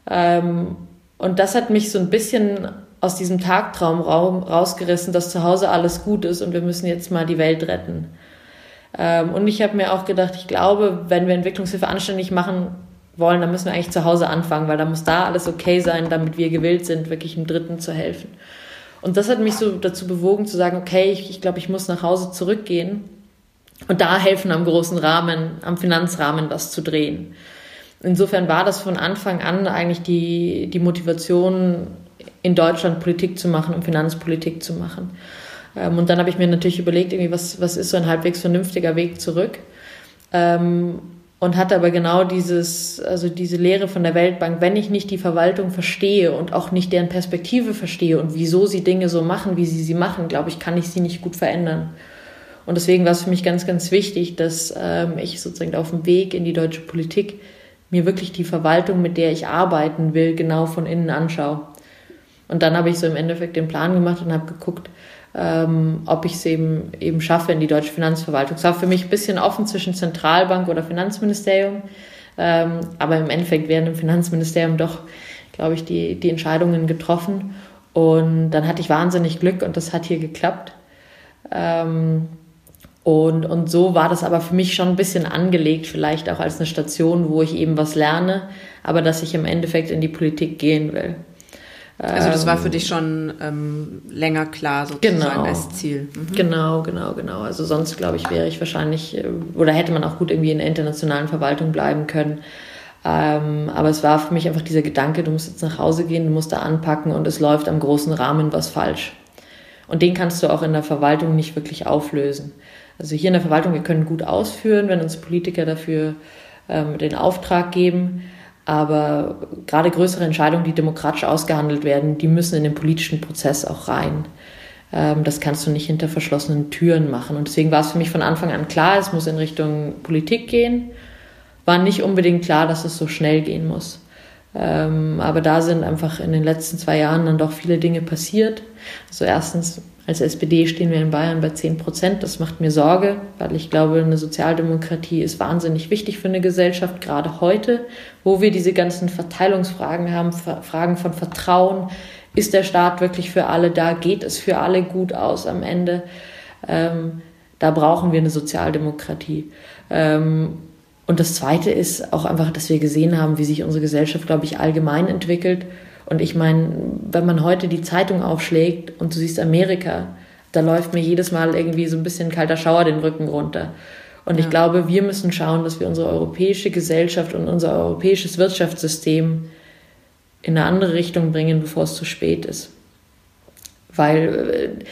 Ähm, und das hat mich so ein bisschen aus diesem Tagtraum rausgerissen, dass zu Hause alles gut ist und wir müssen jetzt mal die Welt retten. Ähm, und ich habe mir auch gedacht, ich glaube, wenn wir Entwicklungshilfe anständig machen wollen, dann müssen wir eigentlich zu Hause anfangen, weil da muss da alles okay sein, damit wir gewillt sind, wirklich dem Dritten zu helfen. Und das hat mich so dazu bewogen zu sagen, okay, ich, ich glaube, ich muss nach Hause zurückgehen und da helfen am großen Rahmen, am Finanzrahmen was zu drehen. Insofern war das von Anfang an eigentlich die, die Motivation, in Deutschland Politik zu machen und Finanzpolitik zu machen. Ähm, und dann habe ich mir natürlich überlegt, irgendwie, was, was ist so ein halbwegs vernünftiger Weg zurück. Ähm, und hatte aber genau dieses, also diese Lehre von der Weltbank, wenn ich nicht die Verwaltung verstehe und auch nicht deren Perspektive verstehe und wieso sie Dinge so machen, wie sie sie machen, glaube ich, kann ich sie nicht gut verändern. Und deswegen war es für mich ganz, ganz wichtig, dass ähm, ich sozusagen auf dem Weg in die deutsche Politik mir wirklich die Verwaltung, mit der ich arbeiten will, genau von innen anschaue. Und dann habe ich so im Endeffekt den Plan gemacht und habe geguckt, ähm, ob ich es eben, eben schaffe in die deutsche Finanzverwaltung. Es war für mich ein bisschen offen zwischen Zentralbank oder Finanzministerium, ähm, aber im Endeffekt werden im Finanzministerium doch, glaube ich, die, die Entscheidungen getroffen. Und dann hatte ich wahnsinnig Glück und das hat hier geklappt. Ähm, und, und so war das aber für mich schon ein bisschen angelegt, vielleicht auch als eine Station, wo ich eben was lerne, aber dass ich im Endeffekt in die Politik gehen will. Also das war für ähm, dich schon ähm, länger klar sozusagen genau, als Ziel. Mhm. Genau, genau, genau. Also sonst glaube ich wäre ich wahrscheinlich äh, oder hätte man auch gut irgendwie in der internationalen Verwaltung bleiben können. Ähm, aber es war für mich einfach dieser Gedanke, du musst jetzt nach Hause gehen, du musst da anpacken und es läuft am großen Rahmen was falsch. Und den kannst du auch in der Verwaltung nicht wirklich auflösen. Also hier in der Verwaltung, wir können gut ausführen, wenn uns Politiker dafür ähm, den Auftrag geben. Aber gerade größere Entscheidungen, die demokratisch ausgehandelt werden, die müssen in den politischen Prozess auch rein. Ähm, das kannst du nicht hinter verschlossenen Türen machen. Und deswegen war es für mich von Anfang an klar, es muss in Richtung Politik gehen. War nicht unbedingt klar, dass es so schnell gehen muss. Ähm, aber da sind einfach in den letzten zwei Jahren dann doch viele Dinge passiert. Also erstens als SPD stehen wir in Bayern bei 10 Prozent. Das macht mir Sorge, weil ich glaube, eine Sozialdemokratie ist wahnsinnig wichtig für eine Gesellschaft, gerade heute, wo wir diese ganzen Verteilungsfragen haben, Fragen von Vertrauen. Ist der Staat wirklich für alle da? Geht es für alle gut aus am Ende? Ähm, da brauchen wir eine Sozialdemokratie. Ähm, und das Zweite ist auch einfach, dass wir gesehen haben, wie sich unsere Gesellschaft, glaube ich, allgemein entwickelt und ich meine, wenn man heute die Zeitung aufschlägt und du siehst Amerika, da läuft mir jedes Mal irgendwie so ein bisschen kalter Schauer den Rücken runter. Und ja. ich glaube, wir müssen schauen, dass wir unsere europäische Gesellschaft und unser europäisches Wirtschaftssystem in eine andere Richtung bringen, bevor es zu spät ist. Weil äh,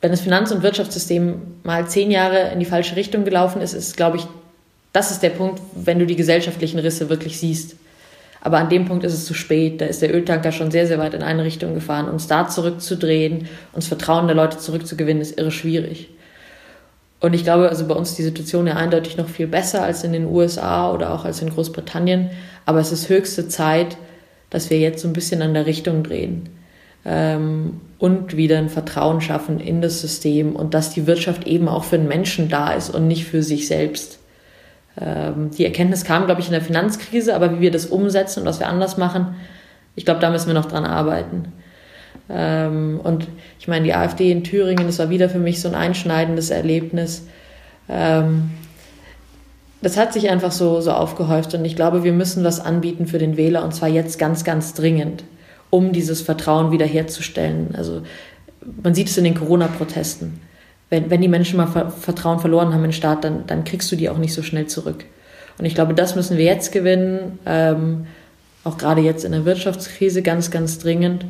wenn das Finanz- und Wirtschaftssystem mal zehn Jahre in die falsche Richtung gelaufen ist, ist, glaube ich, das ist der Punkt, wenn du die gesellschaftlichen Risse wirklich siehst. Aber an dem Punkt ist es zu spät. Da ist der Öltanker schon sehr, sehr weit in eine Richtung gefahren. Uns da zurückzudrehen, uns Vertrauen der Leute zurückzugewinnen, ist irre schwierig. Und ich glaube, also bei uns ist die Situation ja eindeutig noch viel besser als in den USA oder auch als in Großbritannien. Aber es ist höchste Zeit, dass wir jetzt so ein bisschen an der Richtung drehen ähm, und wieder ein Vertrauen schaffen in das System und dass die Wirtschaft eben auch für den Menschen da ist und nicht für sich selbst. Ähm, die Erkenntnis kam, glaube ich, in der Finanzkrise, aber wie wir das umsetzen und was wir anders machen, ich glaube, da müssen wir noch dran arbeiten. Ähm, und ich meine, die AfD in Thüringen, das war wieder für mich so ein einschneidendes Erlebnis. Ähm, das hat sich einfach so, so aufgehäuft und ich glaube, wir müssen was anbieten für den Wähler und zwar jetzt ganz, ganz dringend, um dieses Vertrauen wiederherzustellen. Also man sieht es in den Corona-Protesten wenn, wenn die Menschen mal Vertrauen verloren haben in den Staat, dann, dann kriegst du die auch nicht so schnell zurück. Und ich glaube, das müssen wir jetzt gewinnen, ähm, auch gerade jetzt in der Wirtschaftskrise ganz, ganz dringend.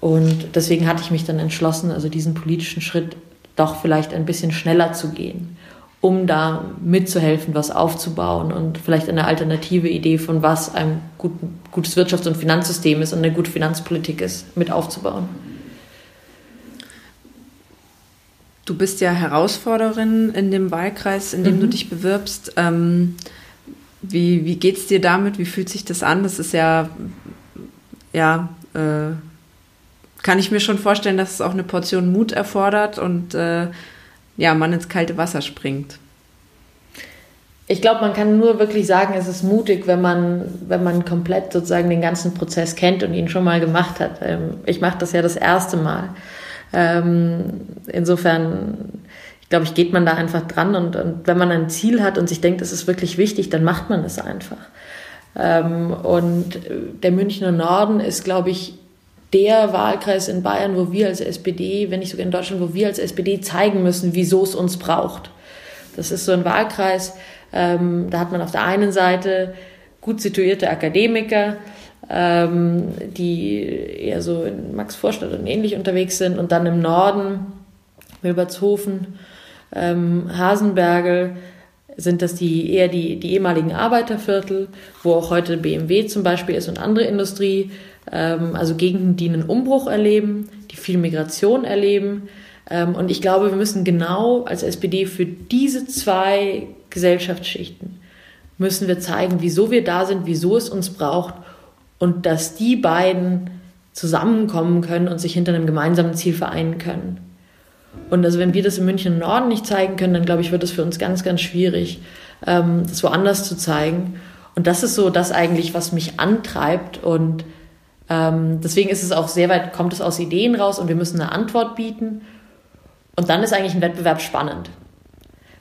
Und deswegen hatte ich mich dann entschlossen, also diesen politischen Schritt doch vielleicht ein bisschen schneller zu gehen, um da mitzuhelfen, was aufzubauen und vielleicht eine alternative Idee von was ein gut, gutes Wirtschafts- und Finanzsystem ist und eine gute Finanzpolitik ist, mit aufzubauen. Du bist ja Herausforderin in dem Wahlkreis, in dem mhm. du dich bewirbst. Ähm, wie wie geht es dir damit? Wie fühlt sich das an? Das ist ja, ja, äh, kann ich mir schon vorstellen, dass es auch eine Portion Mut erfordert und äh, ja, man ins kalte Wasser springt. Ich glaube, man kann nur wirklich sagen, es ist mutig, wenn man, wenn man komplett sozusagen den ganzen Prozess kennt und ihn schon mal gemacht hat. Ähm, ich mache das ja das erste Mal. Ähm, insofern, ich glaube ich, geht man da einfach dran und, und, wenn man ein Ziel hat und sich denkt, es ist wirklich wichtig, dann macht man es einfach. Ähm, und der Münchner Norden ist, glaube ich, der Wahlkreis in Bayern, wo wir als SPD, wenn nicht sogar in Deutschland, wo wir als SPD zeigen müssen, wieso es uns braucht. Das ist so ein Wahlkreis, ähm, da hat man auf der einen Seite gut situierte Akademiker, ähm, die eher so in Max-Vorstadt und ähnlich unterwegs sind und dann im Norden Wilbertshofen, ähm, Hasenbergel, sind das die eher die, die ehemaligen Arbeiterviertel, wo auch heute BMW zum Beispiel ist und andere Industrie, ähm, also Gegenden, die einen Umbruch erleben, die viel Migration erleben. Ähm, und ich glaube, wir müssen genau als SPD für diese zwei Gesellschaftsschichten müssen wir zeigen, wieso wir da sind, wieso es uns braucht und dass die beiden zusammenkommen können und sich hinter einem gemeinsamen Ziel vereinen können. Und also wenn wir das in München Norden nicht zeigen können, dann glaube ich, wird es für uns ganz, ganz schwierig, ähm, das woanders zu zeigen. Und das ist so das eigentlich, was mich antreibt. Und ähm, deswegen ist es auch sehr weit, kommt es aus Ideen raus und wir müssen eine Antwort bieten. Und dann ist eigentlich ein Wettbewerb spannend.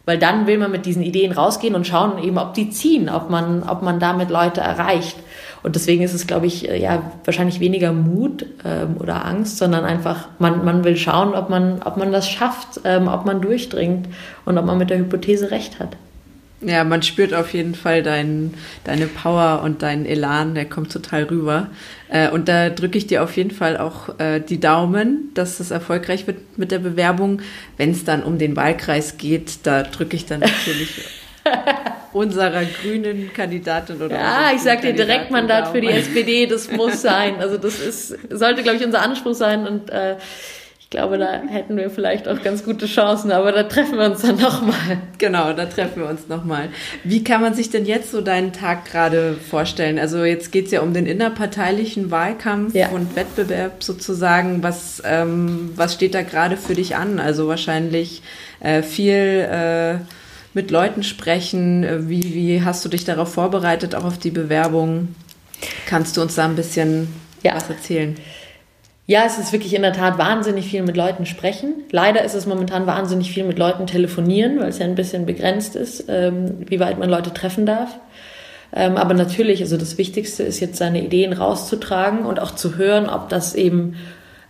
Weil dann will man mit diesen Ideen rausgehen und schauen eben, ob die ziehen, ob man, ob man damit Leute erreicht. Und deswegen ist es, glaube ich, äh, ja, wahrscheinlich weniger Mut ähm, oder Angst, sondern einfach, man, man will schauen, ob man, ob man das schafft, ähm, ob man durchdringt und ob man mit der Hypothese recht hat. Ja, man spürt auf jeden Fall dein, deine Power und deinen Elan, der kommt total rüber. Äh, und da drücke ich dir auf jeden Fall auch äh, die Daumen, dass es erfolgreich wird mit der Bewerbung. Wenn es dann um den Wahlkreis geht, da drücke ich dann natürlich unserer grünen Kandidatin oder Ja, ich sag dir Direktmandat für die SPD, das muss sein. Also das ist, sollte, glaube ich, unser Anspruch sein und äh, ich glaube, da hätten wir vielleicht auch ganz gute Chancen, aber da treffen wir uns dann nochmal. Genau, da treffen wir uns nochmal. Wie kann man sich denn jetzt so deinen Tag gerade vorstellen? Also jetzt geht es ja um den innerparteilichen Wahlkampf ja. und Wettbewerb sozusagen. Was, ähm, was steht da gerade für dich an? Also wahrscheinlich äh, viel äh, mit Leuten sprechen? Äh, wie, wie hast du dich darauf vorbereitet, auch auf die Bewerbung? Kannst du uns da ein bisschen ja. was erzählen? Ja, es ist wirklich in der Tat wahnsinnig viel mit Leuten sprechen. Leider ist es momentan wahnsinnig viel mit Leuten telefonieren, weil es ja ein bisschen begrenzt ist, ähm, wie weit man Leute treffen darf. Ähm, aber natürlich, also das Wichtigste ist jetzt seine Ideen rauszutragen und auch zu hören, ob das eben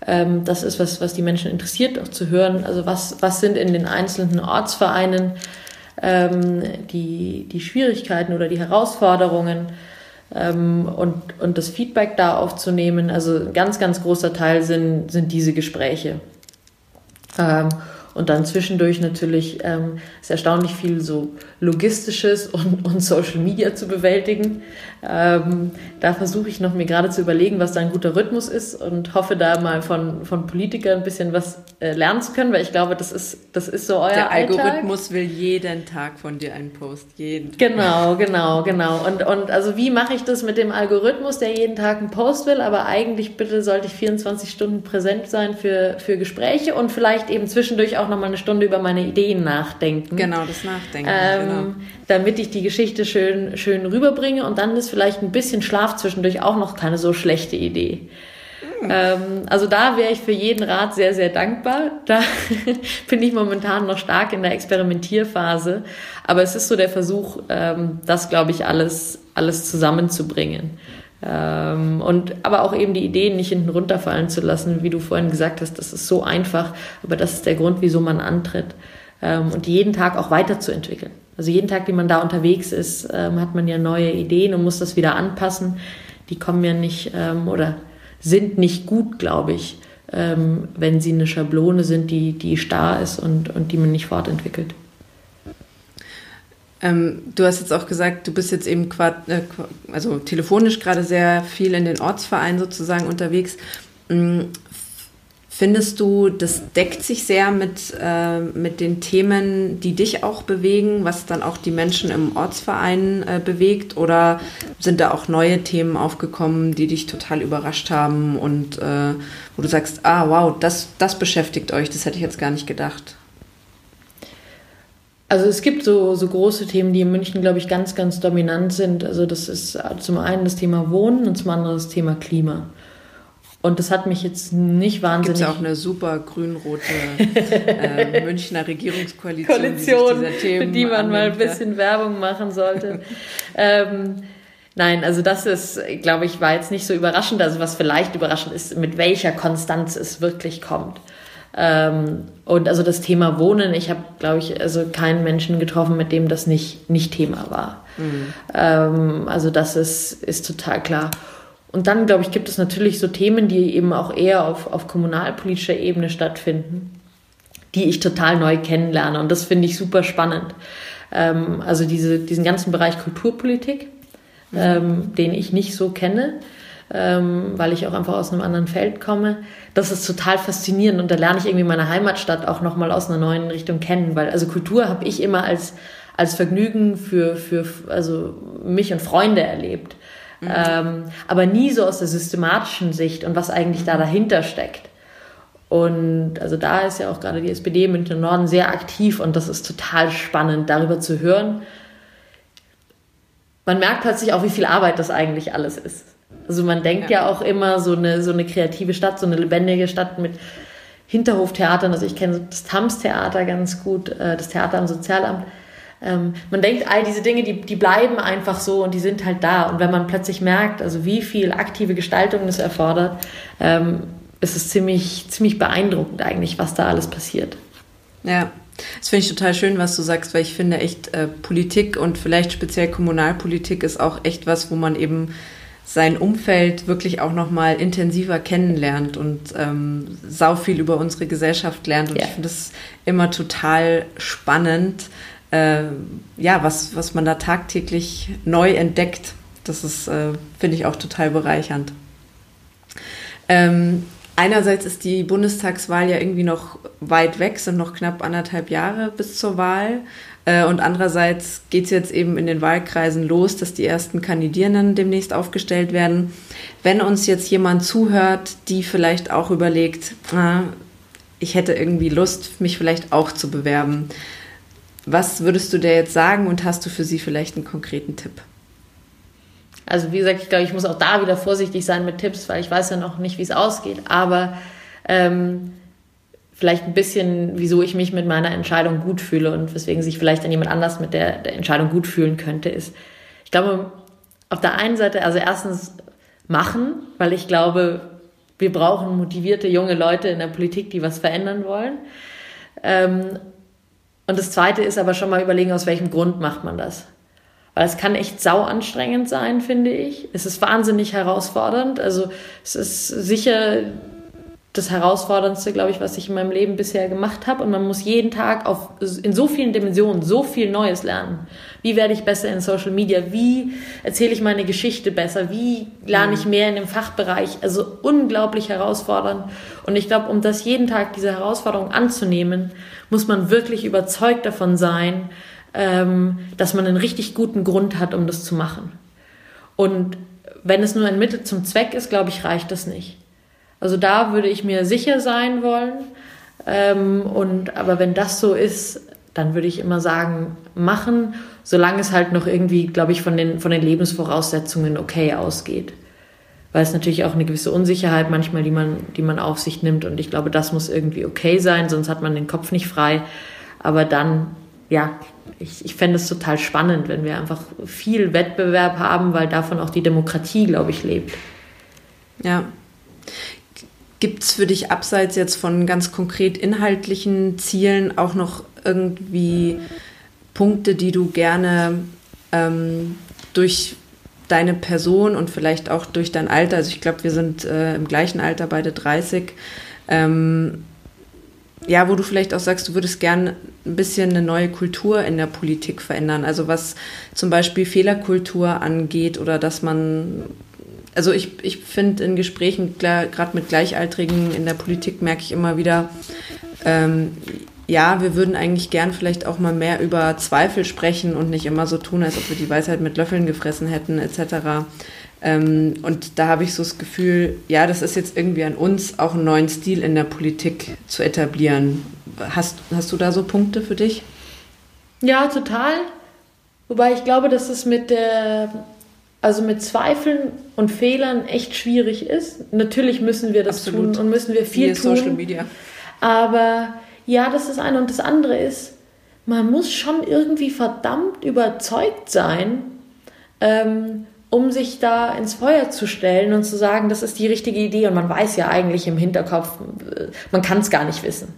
ähm, das ist, was, was die Menschen interessiert, auch zu hören, also was, was sind in den einzelnen Ortsvereinen ähm, die, die Schwierigkeiten oder die Herausforderungen ähm, und, und das Feedback da aufzunehmen. Also ein ganz, ganz großer Teil sind, sind diese Gespräche. Ähm, und dann zwischendurch natürlich ähm, ist erstaunlich viel so Logistisches und, und Social Media zu bewältigen. Ähm, da versuche ich noch mir gerade zu überlegen, was da ein guter Rhythmus ist und hoffe da mal von, von Politikern ein bisschen was äh, lernen zu können, weil ich glaube, das ist, das ist so euer Der Alltag. Algorithmus will jeden Tag von dir einen Post, jeden Tag. Genau, genau, genau. Und, und also wie mache ich das mit dem Algorithmus, der jeden Tag einen Post will, aber eigentlich bitte sollte ich 24 Stunden präsent sein für, für Gespräche und vielleicht eben zwischendurch auch nochmal eine Stunde über meine Ideen nachdenken. Genau, das Nachdenken, ähm, genau. Damit ich die Geschichte schön, schön rüberbringe und dann ist vielleicht ein bisschen Schlaf zwischendurch auch noch keine so schlechte Idee. Ähm, also da wäre ich für jeden Rat sehr, sehr dankbar. Da bin ich momentan noch stark in der Experimentierphase. Aber es ist so der Versuch, ähm, das, glaube ich, alles, alles zusammenzubringen. Ähm, und aber auch eben die Ideen nicht hinten runterfallen zu lassen, wie du vorhin gesagt hast, das ist so einfach, aber das ist der Grund, wieso man antritt. Ähm, und jeden Tag auch weiterzuentwickeln. Also jeden Tag, den man da unterwegs ist, ähm, hat man ja neue Ideen und muss das wieder anpassen. Die kommen ja nicht ähm, oder sind nicht gut, glaube ich, ähm, wenn sie eine Schablone sind, die, die starr ist und, und die man nicht fortentwickelt. Ähm, du hast jetzt auch gesagt, du bist jetzt eben äh, also telefonisch gerade sehr viel in den Ortsvereinen sozusagen unterwegs. Mm, Findest du, das deckt sich sehr mit, äh, mit den Themen, die dich auch bewegen, was dann auch die Menschen im Ortsverein äh, bewegt? Oder sind da auch neue Themen aufgekommen, die dich total überrascht haben und äh, wo du sagst, ah wow, das, das beschäftigt euch, das hätte ich jetzt gar nicht gedacht? Also es gibt so, so große Themen, die in München, glaube ich, ganz, ganz dominant sind. Also das ist zum einen das Thema Wohnen und zum anderen das Thema Klima. Und das hat mich jetzt nicht wahnsinnig. Gibt auch eine super grün-rote äh, Münchner Regierungskoalition, Koalition, die für die man mal ein bisschen Werbung machen sollte. ähm, nein, also das ist, glaube ich, war jetzt nicht so überraschend. Also was vielleicht überraschend ist, mit welcher Konstanz es wirklich kommt. Ähm, und also das Thema Wohnen, ich habe, glaube ich, also keinen Menschen getroffen, mit dem das nicht, nicht Thema war. Mhm. Ähm, also das ist, ist total klar. Und dann, glaube ich, gibt es natürlich so Themen, die eben auch eher auf, auf kommunalpolitischer Ebene stattfinden. die ich total neu kennenlerne. Und das finde ich super spannend. Ähm, also diese, diesen ganzen Bereich Kulturpolitik, mhm. ähm, den ich nicht so kenne, ähm, weil ich auch einfach aus einem anderen Feld komme. Das ist total faszinierend und da lerne ich irgendwie meine Heimatstadt auch nochmal aus einer neuen Richtung kennen, weil also Kultur habe ich immer als, als Vergnügen für, für also mich und Freunde erlebt. Mhm. Ähm, aber nie so aus der systematischen Sicht und was eigentlich da dahinter steckt. Und also da ist ja auch gerade die SPD dem Norden sehr aktiv und das ist total spannend, darüber zu hören. Man merkt plötzlich auch, wie viel Arbeit das eigentlich alles ist. Also man denkt ja, ja auch immer so eine, so eine kreative Stadt, so eine lebendige Stadt mit Hinterhoftheatern. Also ich kenne das Tams-Theater ganz gut, äh, das Theater am Sozialamt. Ähm, man denkt, all diese Dinge, die, die bleiben einfach so und die sind halt da. Und wenn man plötzlich merkt, also wie viel aktive Gestaltung es erfordert, ähm, ist es ziemlich, ziemlich beeindruckend eigentlich, was da alles passiert. Ja, das finde ich total schön, was du sagst, weil ich finde echt äh, Politik und vielleicht speziell Kommunalpolitik ist auch echt was, wo man eben sein Umfeld wirklich auch noch mal intensiver kennenlernt und ähm, sau viel über unsere Gesellschaft lernt. Und ja. ich finde es immer total spannend, äh, ja, was, was man da tagtäglich neu entdeckt. Das ist, äh, finde ich, auch total bereichernd. Ähm, einerseits ist die Bundestagswahl ja irgendwie noch weit weg, sind noch knapp anderthalb Jahre bis zur Wahl. Äh, und andererseits geht es jetzt eben in den Wahlkreisen los, dass die ersten Kandidierenden demnächst aufgestellt werden. Wenn uns jetzt jemand zuhört, die vielleicht auch überlegt, ah, ich hätte irgendwie Lust, mich vielleicht auch zu bewerben, was würdest du dir jetzt sagen und hast du für sie vielleicht einen konkreten Tipp? Also wie gesagt, ich glaube, ich muss auch da wieder vorsichtig sein mit Tipps, weil ich weiß ja noch nicht, wie es ausgeht. Aber ähm, vielleicht ein bisschen, wieso ich mich mit meiner Entscheidung gut fühle und weswegen sich vielleicht dann jemand anders mit der, der Entscheidung gut fühlen könnte, ist, ich glaube, auf der einen Seite, also erstens machen, weil ich glaube, wir brauchen motivierte junge Leute in der Politik, die was verändern wollen. Ähm, und das Zweite ist aber schon mal überlegen, aus welchem Grund macht man das. Weil es kann echt sau anstrengend sein, finde ich. Es ist wahnsinnig herausfordernd. Also es ist sicher das Herausforderndste, glaube ich, was ich in meinem Leben bisher gemacht habe. Und man muss jeden Tag auf, in so vielen Dimensionen so viel Neues lernen. Wie werde ich besser in Social Media? Wie erzähle ich meine Geschichte besser? Wie lerne ich mehr in dem Fachbereich? Also unglaublich herausfordernd. Und ich glaube, um das jeden Tag, diese Herausforderung anzunehmen, muss man wirklich überzeugt davon sein, ähm, dass man einen richtig guten Grund hat, um das zu machen. Und wenn es nur ein Mittel zum Zweck ist, glaube ich, reicht das nicht. Also da würde ich mir sicher sein wollen. Ähm, und aber wenn das so ist, dann würde ich immer sagen, machen, solange es halt noch irgendwie, glaube ich, von den, von den Lebensvoraussetzungen okay ausgeht. Weil es natürlich auch eine gewisse Unsicherheit manchmal, die man, die man auf sich nimmt. Und ich glaube, das muss irgendwie okay sein, sonst hat man den Kopf nicht frei. Aber dann, ja, ich, ich fände es total spannend, wenn wir einfach viel Wettbewerb haben, weil davon auch die Demokratie, glaube ich, lebt. Ja. Gibt es für dich abseits jetzt von ganz konkret inhaltlichen Zielen auch noch irgendwie Punkte, die du gerne ähm, durch deine Person und vielleicht auch durch dein Alter, also ich glaube, wir sind äh, im gleichen Alter, beide 30, ähm, ja, wo du vielleicht auch sagst, du würdest gerne ein bisschen eine neue Kultur in der Politik verändern. Also was zum Beispiel Fehlerkultur angeht oder dass man also ich, ich finde in Gesprächen, gerade mit Gleichaltrigen in der Politik, merke ich immer wieder, ähm, ja, wir würden eigentlich gern vielleicht auch mal mehr über Zweifel sprechen und nicht immer so tun, als ob wir die Weisheit mit Löffeln gefressen hätten, etc. Ähm, und da habe ich so das Gefühl, ja, das ist jetzt irgendwie an uns, auch einen neuen Stil in der Politik zu etablieren. Hast, hast du da so Punkte für dich? Ja, total. Wobei ich glaube, dass es mit der also mit Zweifeln und Fehlern echt schwierig ist. Natürlich müssen wir das Absolut. tun und müssen wir viel Hier tun. Social Media. Aber ja, das ist eine und das andere ist, man muss schon irgendwie verdammt überzeugt sein, ähm, um sich da ins Feuer zu stellen und zu sagen, das ist die richtige Idee. Und man weiß ja eigentlich im Hinterkopf, man kann es gar nicht wissen.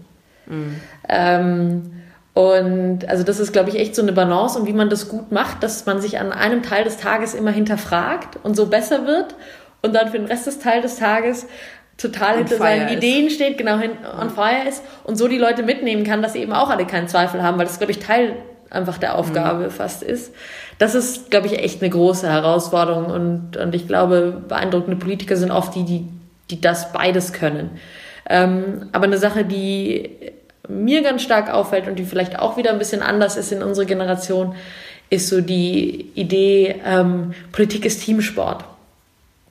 Mhm. Ähm, und also das ist, glaube ich, echt so eine Balance und wie man das gut macht, dass man sich an einem Teil des Tages immer hinterfragt und so besser wird und dann für den Rest des Teil des Tages total hinter seinen Ideen steht, genau hin on fire ist und so die Leute mitnehmen kann, dass sie eben auch alle keinen Zweifel haben, weil das, glaube ich, Teil einfach der Aufgabe mhm. fast ist. Das ist, glaube ich, echt eine große Herausforderung und, und ich glaube, beeindruckende Politiker sind oft die, die, die das beides können. Ähm, aber eine Sache, die mir ganz stark auffällt und die vielleicht auch wieder ein bisschen anders ist in unserer Generation, ist so die Idee, ähm, Politik ist Teamsport.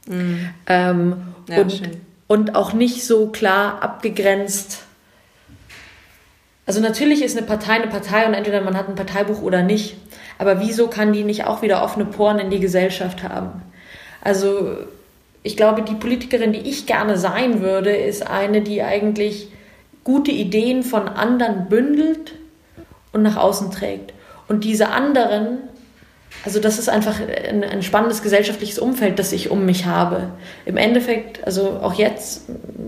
Mhm. Ähm, ja, und, und auch nicht so klar abgegrenzt. Also natürlich ist eine Partei eine Partei und entweder man hat ein Parteibuch oder nicht. Aber wieso kann die nicht auch wieder offene Poren in die Gesellschaft haben? Also ich glaube, die Politikerin, die ich gerne sein würde, ist eine, die eigentlich gute Ideen von anderen bündelt und nach außen trägt. Und diese anderen also das ist einfach ein, ein, spannendes gesellschaftliches Umfeld, das ich um mich habe. Im Endeffekt, also auch jetzt,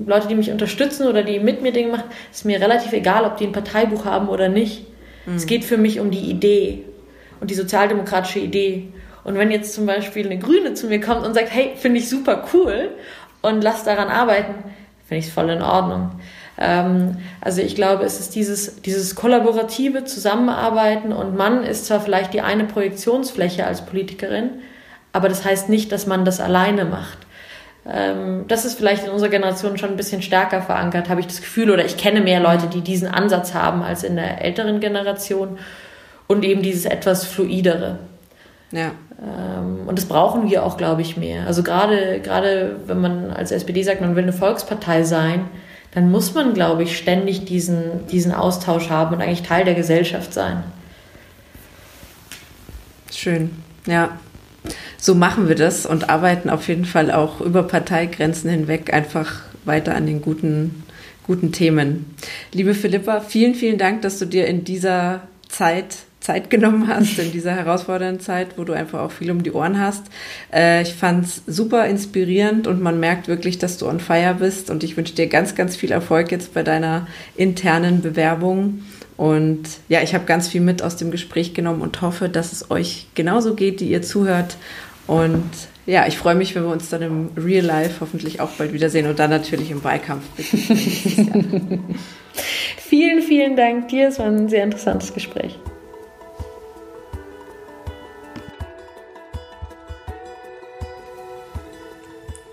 Leute, die mich unterstützen oder die mit mir Dinge machen, ist mir relativ egal, ob die ein Parteibuch haben oder nicht. Mhm. Es geht für mich um die Idee und die sozialdemokratische Idee. Und wenn jetzt zum Beispiel eine Grüne zu mir kommt und sagt, hey, finde ich super cool und lass daran arbeiten, finde ich es voll in Ordnung. Ähm, also ich glaube, es ist dieses, dieses kollaborative Zusammenarbeiten und man ist zwar vielleicht die eine Projektionsfläche als Politikerin, aber das heißt nicht, dass man das alleine macht. Ähm, das ist vielleicht in unserer Generation schon ein bisschen stärker verankert, habe ich das Gefühl, oder ich kenne mehr Leute, die diesen Ansatz haben als in der älteren Generation und eben dieses etwas fluidere. Ja. Ähm, und das brauchen wir auch, glaube ich, mehr. Also gerade, gerade wenn man als SPD sagt, man will eine Volkspartei sein, dann muss man, glaube ich, ständig diesen, diesen Austausch haben und eigentlich Teil der Gesellschaft sein. Schön, ja. So machen wir das und arbeiten auf jeden Fall auch über Parteigrenzen hinweg einfach weiter an den guten, guten Themen. Liebe Philippa, vielen, vielen Dank, dass du dir in dieser Zeit Zeit genommen hast in dieser herausfordernden Zeit, wo du einfach auch viel um die Ohren hast. Äh, ich fand's super inspirierend und man merkt wirklich, dass du on fire bist und ich wünsche dir ganz, ganz viel Erfolg jetzt bei deiner internen Bewerbung. Und ja, ich habe ganz viel mit aus dem Gespräch genommen und hoffe, dass es euch genauso geht, die ihr zuhört. Und ja, ich freue mich, wenn wir uns dann im Real Life hoffentlich auch bald wiedersehen und dann natürlich im Wahlkampf. vielen, vielen Dank dir. Es war ein sehr interessantes Gespräch.